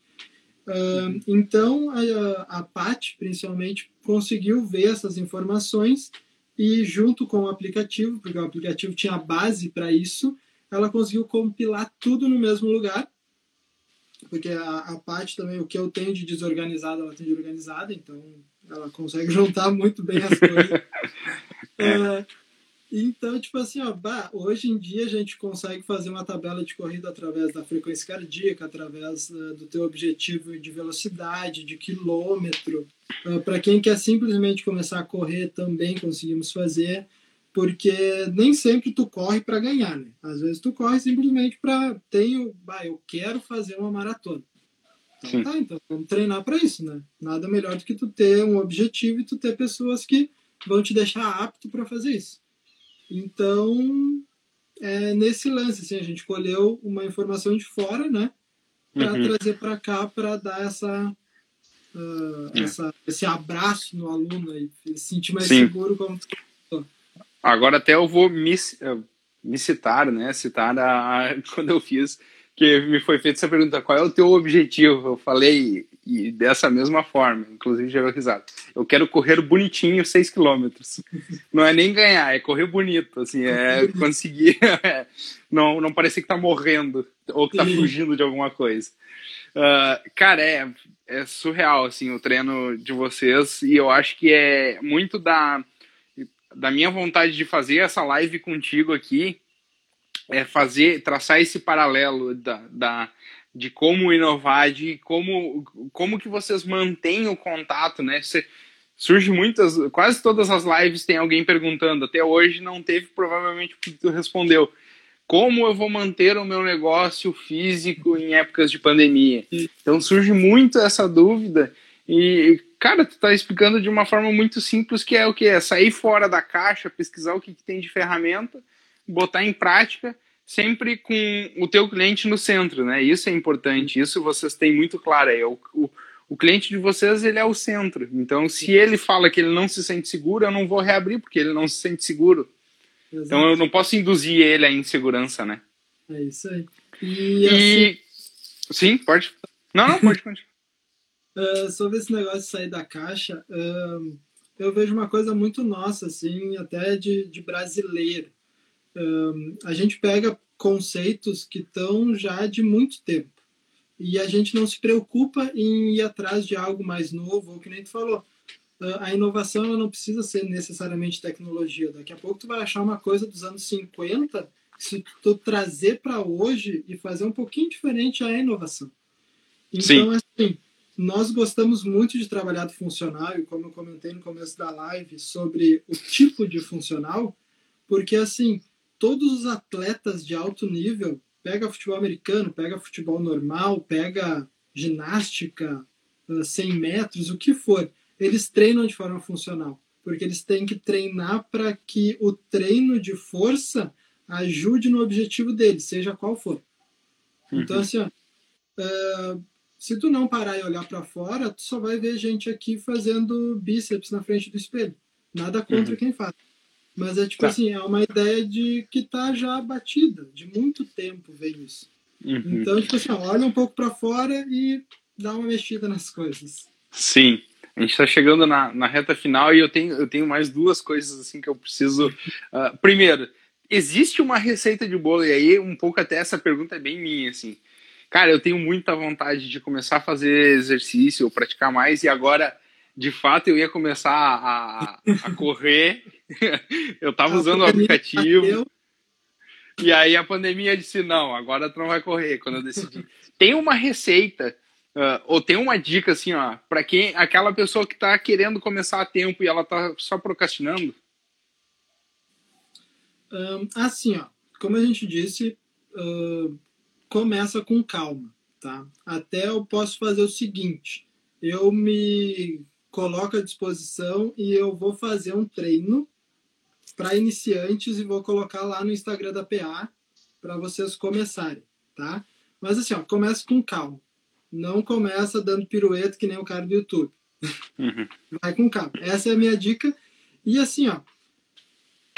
Uh, então a, a Pat, principalmente, conseguiu ver essas informações e junto com o aplicativo, porque o aplicativo tinha a base para isso, ela conseguiu compilar tudo no mesmo lugar, porque a, a também, o que eu tenho de desorganizado, ela tem de organizada, então ela consegue (laughs) juntar muito bem as coisas. (laughs) é, então, tipo assim, ó, bah, hoje em dia a gente consegue fazer uma tabela de corrida através da frequência cardíaca, através uh, do teu objetivo de velocidade, de quilômetro. Uh, Para quem quer simplesmente começar a correr, também conseguimos fazer, porque nem sempre tu corre para ganhar, né? Às vezes tu corre simplesmente para tenho, bah, eu quero fazer uma maratona. Então, Sim. tá, então vamos treinar para isso, né? Nada melhor do que tu ter um objetivo e tu ter pessoas que vão te deixar apto para fazer isso. Então, é nesse lance, assim, a gente colheu uma informação de fora, né? Para uhum. trazer para cá, para dar essa, uh, essa, esse abraço no aluno e se sentir mais Sim. seguro como Agora até eu vou me, me citar, né? Citar a, a, (laughs) quando eu fiz, que me foi feita essa pergunta, qual é o teu objetivo? Eu falei e dessa mesma forma, inclusive gerou risada. Eu quero correr bonitinho 6 km. (laughs) Não é nem ganhar, é correr bonito, assim, é (laughs) conseguir é, não, não parecer que tá morrendo ou que tá fugindo de alguma coisa. Uh, cara, é, é surreal, assim, o treino de vocês e eu acho que é muito da, da minha vontade de fazer essa live contigo aqui, é fazer, traçar esse paralelo da, da de como inovar, de como, como que vocês mantêm o contato, né? Você, surge muitas, quase todas as lives tem alguém perguntando, até hoje não teve, provavelmente porque tu respondeu. Como eu vou manter o meu negócio físico em épocas de pandemia? Então surge muito essa dúvida e, cara, tu tá explicando de uma forma muito simples que é o que? É sair fora da caixa, pesquisar o que, que tem de ferramenta, botar em prática sempre com o teu cliente no centro, né? Isso é importante, isso vocês têm muito claro aí. O, o, o, cliente de vocês, ele é o centro. Então, se ele fala que ele não se sente seguro, eu não vou reabrir, porque ele não se sente seguro. Exato. Então, eu não posso induzir ele à insegurança, né? É isso aí. E, e... Assim... Sim, pode. Não, não, pode continuar. Uh, sobre esse negócio de sair da caixa, uh, eu vejo uma coisa muito nossa, assim, até de, de brasileiro um, a gente pega conceitos que estão já de muito tempo e a gente não se preocupa em ir atrás de algo mais novo, ou que nem tu falou. A inovação ela não precisa ser necessariamente tecnologia. Daqui a pouco tu vai achar uma coisa dos anos 50, se tu trazer para hoje e fazer um pouquinho diferente a inovação. Então, Sim. assim, nós gostamos muito de trabalhar do funcional, e como eu comentei no começo da live, sobre o tipo de funcional, porque, assim, todos os atletas de alto nível, pega futebol americano, pega futebol normal, pega ginástica, 100 metros, o que for, eles treinam de forma funcional, porque eles têm que treinar para que o treino de força ajude no objetivo deles, seja qual for. Uhum. Então, assim, ó, uh, se tu não parar e olhar para fora, tu só vai ver gente aqui fazendo bíceps na frente do espelho. Nada contra uhum. quem faz. Mas é tipo tá. assim, é uma ideia de que tá já batida, de muito tempo vem isso. Uhum. Então, tipo assim, olha um pouco para fora e dá uma mexida nas coisas. Sim. A gente está chegando na, na reta final e eu tenho, eu tenho mais duas coisas assim que eu preciso. Uh, primeiro, existe uma receita de bolo, e aí um pouco até essa pergunta é bem minha, assim. Cara, eu tenho muita vontade de começar a fazer exercício, ou praticar mais, e agora, de fato, eu ia começar a, a correr (laughs) eu tava usando o aplicativo. E aí a pandemia disse: não, agora tu não vai correr. Quando eu decidi. tem uma receita, uh, ou tem uma dica assim, ó, para quem. aquela pessoa que tá querendo começar a tempo e ela tá só procrastinando? Um, assim, ó, como a gente disse, uh, começa com calma, tá? Até eu posso fazer o seguinte: eu me coloco à disposição e eu vou fazer um treino para iniciantes e vou colocar lá no Instagram da PA para vocês começarem, tá? Mas assim, ó, comece com calma. Não começa dando pirueta que nem o cara do YouTube. Uhum. (laughs) Vai com calma. Essa é a minha dica. E assim, ó,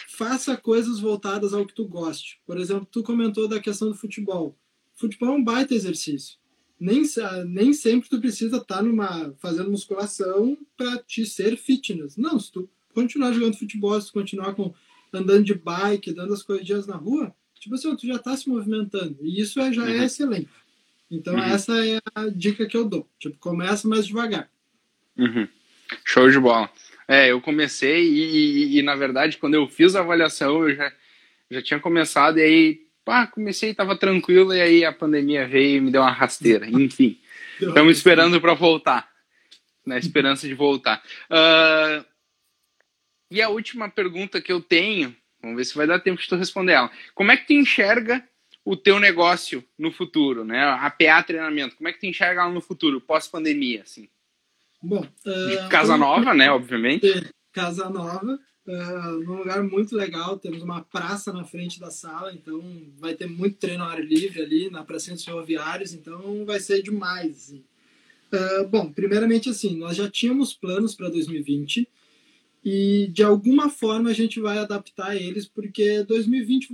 faça coisas voltadas ao que tu goste. Por exemplo, tu comentou da questão do futebol. Futebol é um baita exercício. Nem, nem sempre tu precisa estar tá numa fazendo musculação para te ser fitness. Não, se tu continuar jogando futebol, se continuar com, andando de bike, dando as corridinhas na rua, tipo assim, tu já está se movimentando. E isso é, já é uhum. é excelente. Então, uhum. essa é a dica que eu dou. Tipo, começa mais devagar. Uhum. Show de bola. É, eu comecei e, e, e, na verdade, quando eu fiz a avaliação, eu já, já tinha começado e aí, pá, comecei, estava tranquilo e aí a pandemia veio e me deu uma rasteira. Enfim, estamos esperando para voltar, na esperança de voltar. Uh, e a última pergunta que eu tenho, vamos ver se vai dar tempo de tu responder ela. Como é que tu enxerga o teu negócio no futuro, né? A PA treinamento, como é que tu enxerga ela no futuro, pós-pandemia, assim? Bom, uh, casa nova, né? Obviamente. Casa nova, uh, num lugar muito legal. Temos uma praça na frente da sala, então vai ter muito treino ao ar livre ali na praça dos ferroviários, então vai ser demais. Uh, bom, primeiramente assim, nós já tínhamos planos para 2020 e de alguma forma a gente vai adaptar eles porque 2020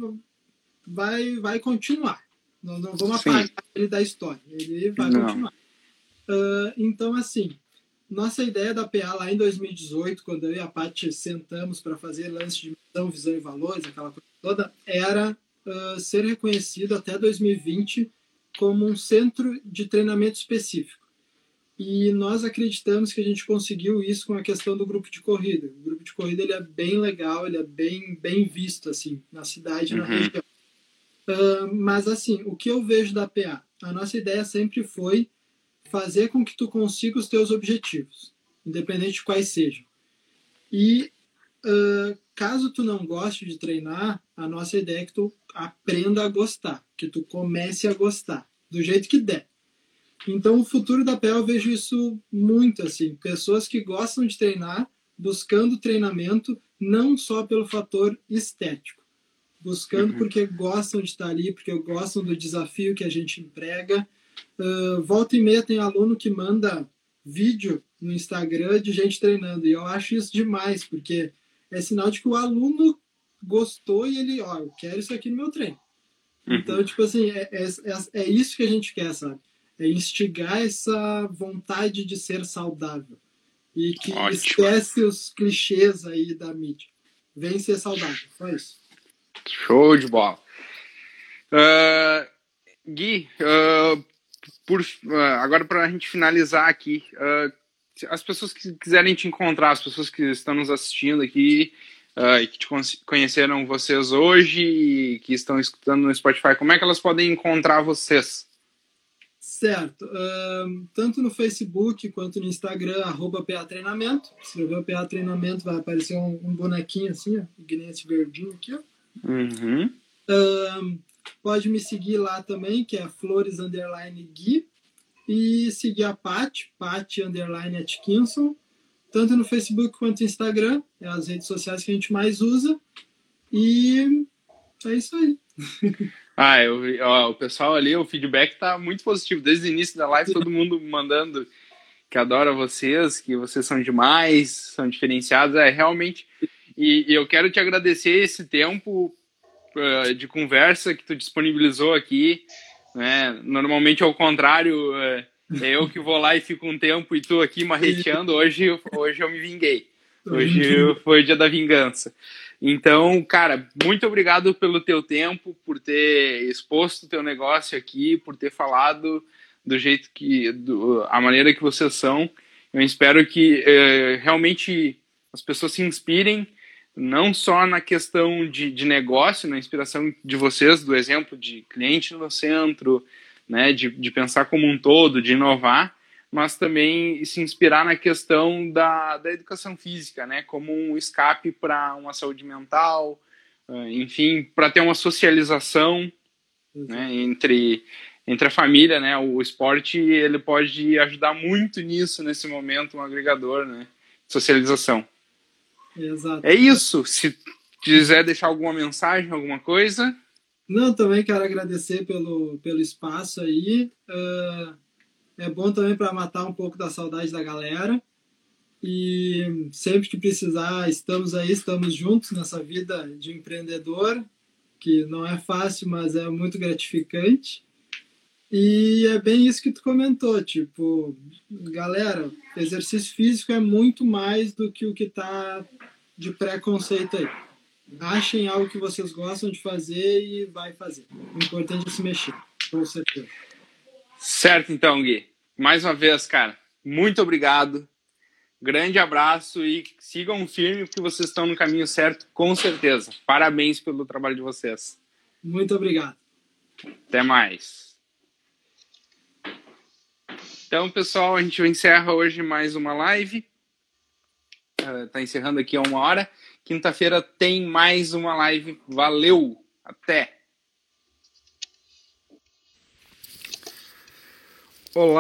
vai vai continuar. Nós não vamos apagar ele da história, ele vai não. continuar. Uh, então assim, nossa ideia da PA lá em 2018, quando eu e a Paty sentamos para fazer lance de missão, visão e valores, aquela coisa toda, era uh, ser reconhecido até 2020 como um centro de treinamento específico. E nós acreditamos que a gente conseguiu isso com a questão do grupo de corrida. O grupo de corrida ele é bem legal, ele é bem, bem visto assim na cidade, uhum. na região. Uh, mas assim, o que eu vejo da PA? A nossa ideia sempre foi fazer com que tu consiga os teus objetivos, independente de quais sejam. E uh, caso tu não goste de treinar, a nossa ideia é que tu aprenda a gostar, que tu comece a gostar, do jeito que der. Então, o futuro da PEL eu vejo isso muito assim, pessoas que gostam de treinar, buscando treinamento não só pelo fator estético, buscando uhum. porque gostam de estar ali, porque gostam do desafio que a gente emprega, Uh, volta e meia tem aluno que manda vídeo no Instagram de gente treinando. E eu acho isso demais, porque é sinal de que o aluno gostou e ele, ó, eu quero isso aqui no meu treino. Uhum. Então, tipo assim, é, é, é, é, isso que a gente quer, sabe? É instigar essa vontade de ser saudável. E que Ótimo. esquece os clichês aí da mídia. Vem ser saudável, só isso. Show de bola. Uh, Gui, uh, por, uh, agora para a gente finalizar aqui, uh, as pessoas que quiserem te encontrar, as pessoas que estão nos assistindo aqui uh, e que te conheceram vocês hoje e que estão escutando no Spotify, como é que elas podem encontrar vocês? Certo. tanto no Facebook quanto no Instagram, arroba PA Treinamento. Escreveu PA Treinamento, vai aparecer um, um bonequinho assim, ó, esse verdinho aqui, ó. Uhum. Pode me seguir lá também, que é Flores Underline Gui. E seguir a Pat, Pat Underline Atkinson, tanto no Facebook quanto no Instagram. É as redes sociais que a gente mais usa. E é isso aí. (laughs) Ah, eu, ó, o pessoal ali, o feedback tá muito positivo. Desde o início da live, todo mundo mandando que adora vocês, que vocês são demais, são diferenciados. É realmente. E, e eu quero te agradecer esse tempo de conversa que tu disponibilizou aqui. Né? Normalmente, ao contrário, uh, é eu que vou lá e fico um tempo e tu aqui marreteando. Hoje, hoje eu me vinguei. Hoje foi o dia da vingança. Então, cara, muito obrigado pelo teu tempo, por ter exposto o teu negócio aqui, por ter falado do jeito que, do, a maneira que vocês são. Eu espero que uh, realmente as pessoas se inspirem não só na questão de, de negócio, na inspiração de vocês, do exemplo de cliente no centro, né, de, de pensar como um todo, de inovar, mas também se inspirar na questão da, da educação física, né, como um escape para uma saúde mental, eh, enfim, para ter uma socialização né, entre, entre a família, né, o esporte ele pode ajudar muito nisso nesse momento, um agregador, né, socialização. Exato. É isso. Se quiser deixar alguma mensagem, alguma coisa. Não, também quero agradecer pelo, pelo espaço aí. Uh, é bom também para matar um pouco da saudade da galera. E sempre que precisar, estamos aí, estamos juntos nessa vida de empreendedor, que não é fácil, mas é muito gratificante. E é bem isso que tu comentou, tipo, galera, exercício físico é muito mais do que o que está de preconceito aí. Achem algo que vocês gostam de fazer e vai fazer. O importante é se mexer, com certeza. Certo, então, Gui. Mais uma vez, cara, muito obrigado. Grande abraço e sigam firme porque vocês estão no caminho certo, com certeza. Parabéns pelo trabalho de vocês. Muito obrigado. Até mais. Então, pessoal, a gente encerra hoje mais uma live. Está encerrando aqui a uma hora. Quinta-feira tem mais uma live. Valeu! Até! Olá!